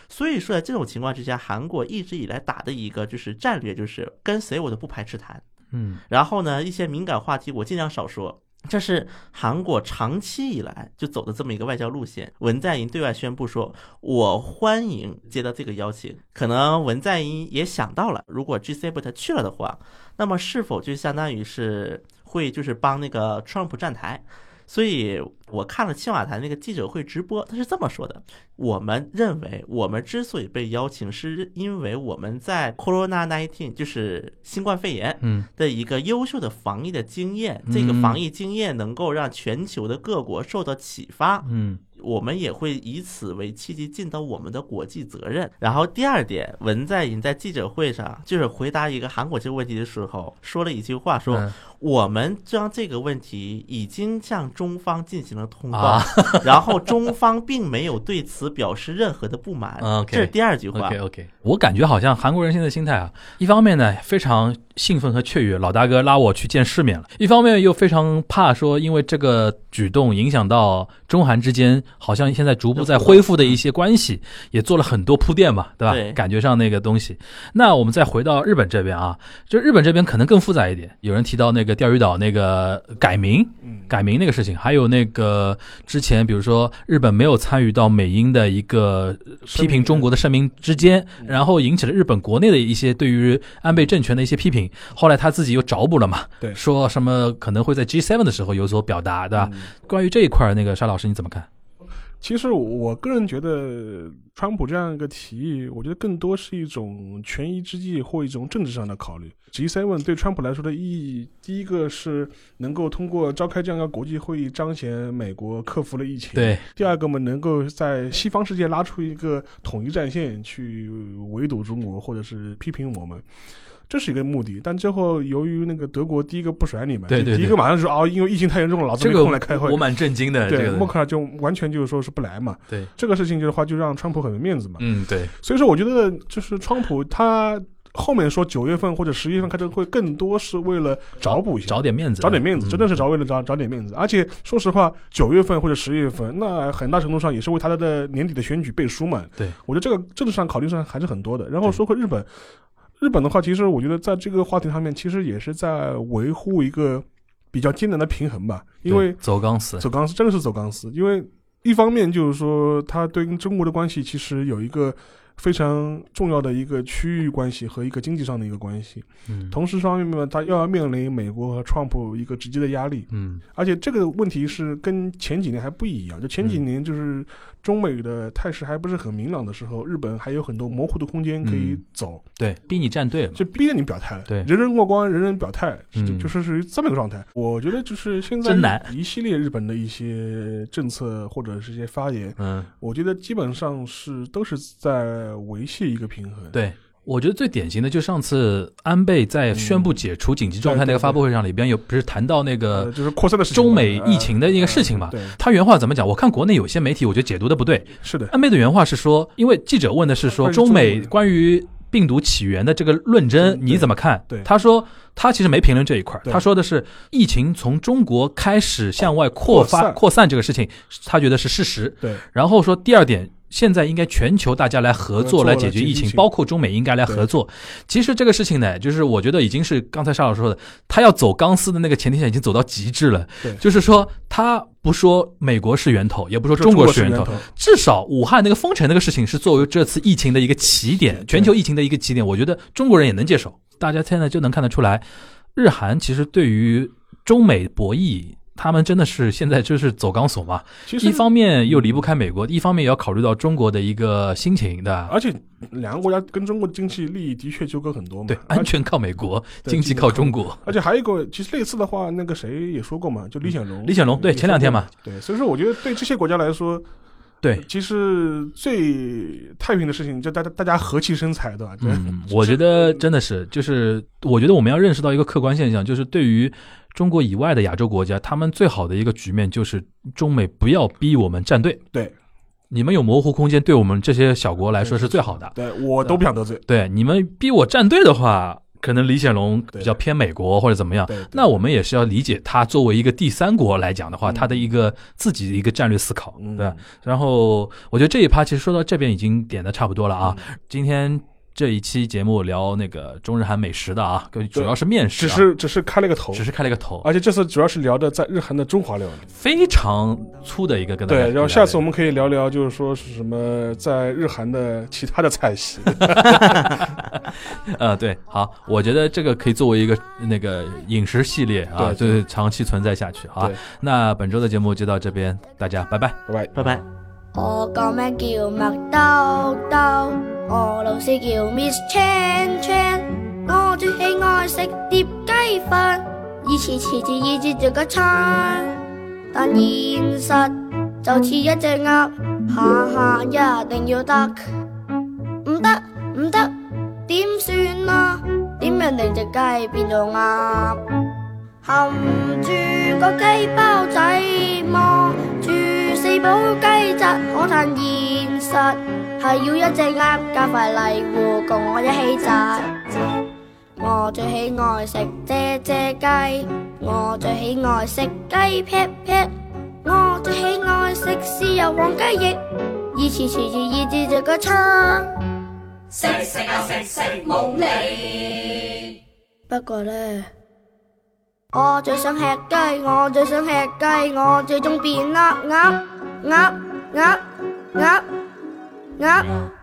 所以说，在这种情况之下，韩国一直以来打的一个就是战略，就是跟谁我都不排斥谈。嗯然后呢，一些敏感话题我尽量少说。这是韩国长期以来就走的这么一个外交路线。文在寅对外宣布说：“我欢迎接到这个邀请。”可能文在寅也想到了，如果 G7 他去了的话，那么是否就相当于是会就是帮那个 Trump 站台？所以我看了青瓦台那个记者会直播，他是这么说的：我们认为，我们之所以被邀请，是因为我们在 Corona nineteen，就是新冠肺炎嗯的一个优秀的防疫的经验，这个防疫经验能够让全球的各国受到启发。嗯我们也会以此为契机尽到我们的国际责任。然后第二点，文在寅在记者会上就是回答一个韩国这个问题的时候，说了一句话，说嗯我们将这个问题已经向中方进行了通报，啊 [laughs] 然后中方并没有对此表示任何的不满。这是第二句话。，OK OK，我感觉好像韩国人现在心态啊，一方面呢非常兴奋和雀跃，老大哥拉我去见世面了；一方面又非常怕说，因为这个举动影响到中韩之间，好像现在逐步在恢复的一些关系，也做了很多铺垫嘛，对吧？对感觉上那个东西。那我们再回到日本这边啊，就日本这边可能更复杂一点。有人提到那个钓鱼岛那个改名，嗯改名那个事情，还有那个之前比如说日本没有参与到美英的一个批评中国的声明之间，然后引起了日本国内的一些对于安倍政权的一些批评。后来他自己又找补了嘛，对说什么可能会在 G7 的时候有所表达，对吧？嗯关于这一块，那个沙老师你怎么看？其实我个人觉得，川普这样一个提议，我觉得更多是一种权宜之计或一种政治上的考虑。G7 对川普来说的意义，第一个是能够通过召开这样一个国际会议，彰显美国克服了疫情。。对，第二个嘛，能够在西方世界拉出一个统一战线，去围堵中国或者是批评我们。这是一个目的，但最后由于那个德国第一个不甩你们，对对对第一个马上就说哦，因为疫情太严重了，老子没空来开会。我蛮震惊的。对，默克尔就完全就是说是不来嘛。对，这个事情就是话就让川普很没面子嘛。嗯，对，所以说，我觉得就是川普他后面说九月份或者十月份开这个会，更多是为了找补一下，找点面子，找点面子，嗯真的是找为了找找点面子。而且说实话，九月份或者十月份，那很大程度上也是为他的年底的选举背书嘛。对，我觉得这个政治上考虑上还是很多的。然后说回日本，日本的话，其实我觉得在这个话题上面，其实也是在维护一个比较艰难的平衡吧，因为走钢丝，走钢丝真的是走钢丝，因为一方面就是说，它对跟中国的关系其实有一个非常重要的一个区域关系和一个经济上的一个关系，嗯，同时方面呢，它又要面临美国和川普一个直接的压力，嗯。而且这个问题是跟前几年还不一样，就前几年就是中美的态势还不是很明朗的时候，日本还有很多模糊的空间可以嗯。走，对，逼你站队了，就逼着你表态了，对。人人过关，人人表态，就是属于这么一个状态。我觉得就是现在一系列日本的一些政策或者是一些发言，嗯，我觉得基本上是都是在维系一个平衡。对。我觉得最典型的就上次安倍在宣布解除紧急状态那个发布会上，里边有不是谈到那呃，个就是扩散的事，中美疫情的一个事情嘛他原话怎么讲？我看国内有些媒体我觉得解读的不对，是的，安倍的原话是说，因为记者问的是说中美关于病毒起源的这个论争你怎么看？对他说他其实没评论这一块儿，他说的是疫情从中国开始向外扩发扩散扩散这个事情，他觉得是事实。对然后说第二点。现在应该全球大家来合作来解决疫情，包括中美应该来合作。其实这个事情呢，就是我觉得已经是刚才沙老师说的，他要走钢丝的那个前提下已经走到极致了。对就是说他不说美国是源头，也不说说中国是源头，至少武汉那个封城那个事情是作为这次疫情的一个起点，全球疫情的一个起点，我觉得中国人也能接受。大家现在就能看得出来，日韩其实对于中美博弈他们真的是现在就是走钢索嘛，其实一方面又离不开美国，一方面也要考虑到中国的一个心情的。而且两个国家跟中国的经济利益的确纠葛很多嘛。对，安全靠美国，经济靠中国。而且还有一个，其实类似的话，那个谁也说过嘛，就李显龙。李显龙对前两天嘛。对，所以说我觉得对这些国家来说，对，其实最太平的事情，就大家大家和气生财，对吧？对嗯，[laughs] 我觉得真的是，就是我觉得我们要认识到一个客观现象，就是对于中国以外的亚洲国家，他们最好的一个局面就是中美不要逼我们站队，对你们有模糊空间，对我们这些小国来说是最好的。对，我都不想得罪。对，你们逼我站队的话，可能李显龙比较偏美国或者怎么样。那我们也是要理解他作为一个第三国来讲的话，嗯他的一个自己的一个战略思考，嗯对吧？然后我觉得这一趴其实说到这边已经点的差不多了啊。嗯今天这一期节目聊那个中日韩美食的啊，主要是面食、啊，只是只是开了个头，只是开了个头，而且这次主要是聊的在日韩的中华料理。非常粗的一个跟大家对，然后下次我们们可以聊聊，就是说是什么在日韩的其他的菜系。[laughs] 呃对好，我觉得这个可以作为一个那个饮食系列啊，就是长期存在下去好吧对。那本周的节目就到这边，大家拜拜。拜拜。拜拜。我個名叫麥兜兜，我老师叫 Miss Chan Chan，我最喜愛食碟雞飯，以前遲遲意志做个餐，但現實就似一隻鴨，下下一定要得，唔得唔得，點算啊？點樣令隻雞變做鴨？含住個雞包仔，望住四寶雞扎，可嘆現實係要一隻鴨加塊泥糊共我一起炸。我最喜愛食啫啫雞，我最喜愛食雞劈劈，我最喜愛食豉油黃雞翼，以前遲遲意志這個餐。食食啊食食冇你。不過呢，我最想吃雞，我最想吃雞，我最終變鴨鴨鴨鴨鴨鴨。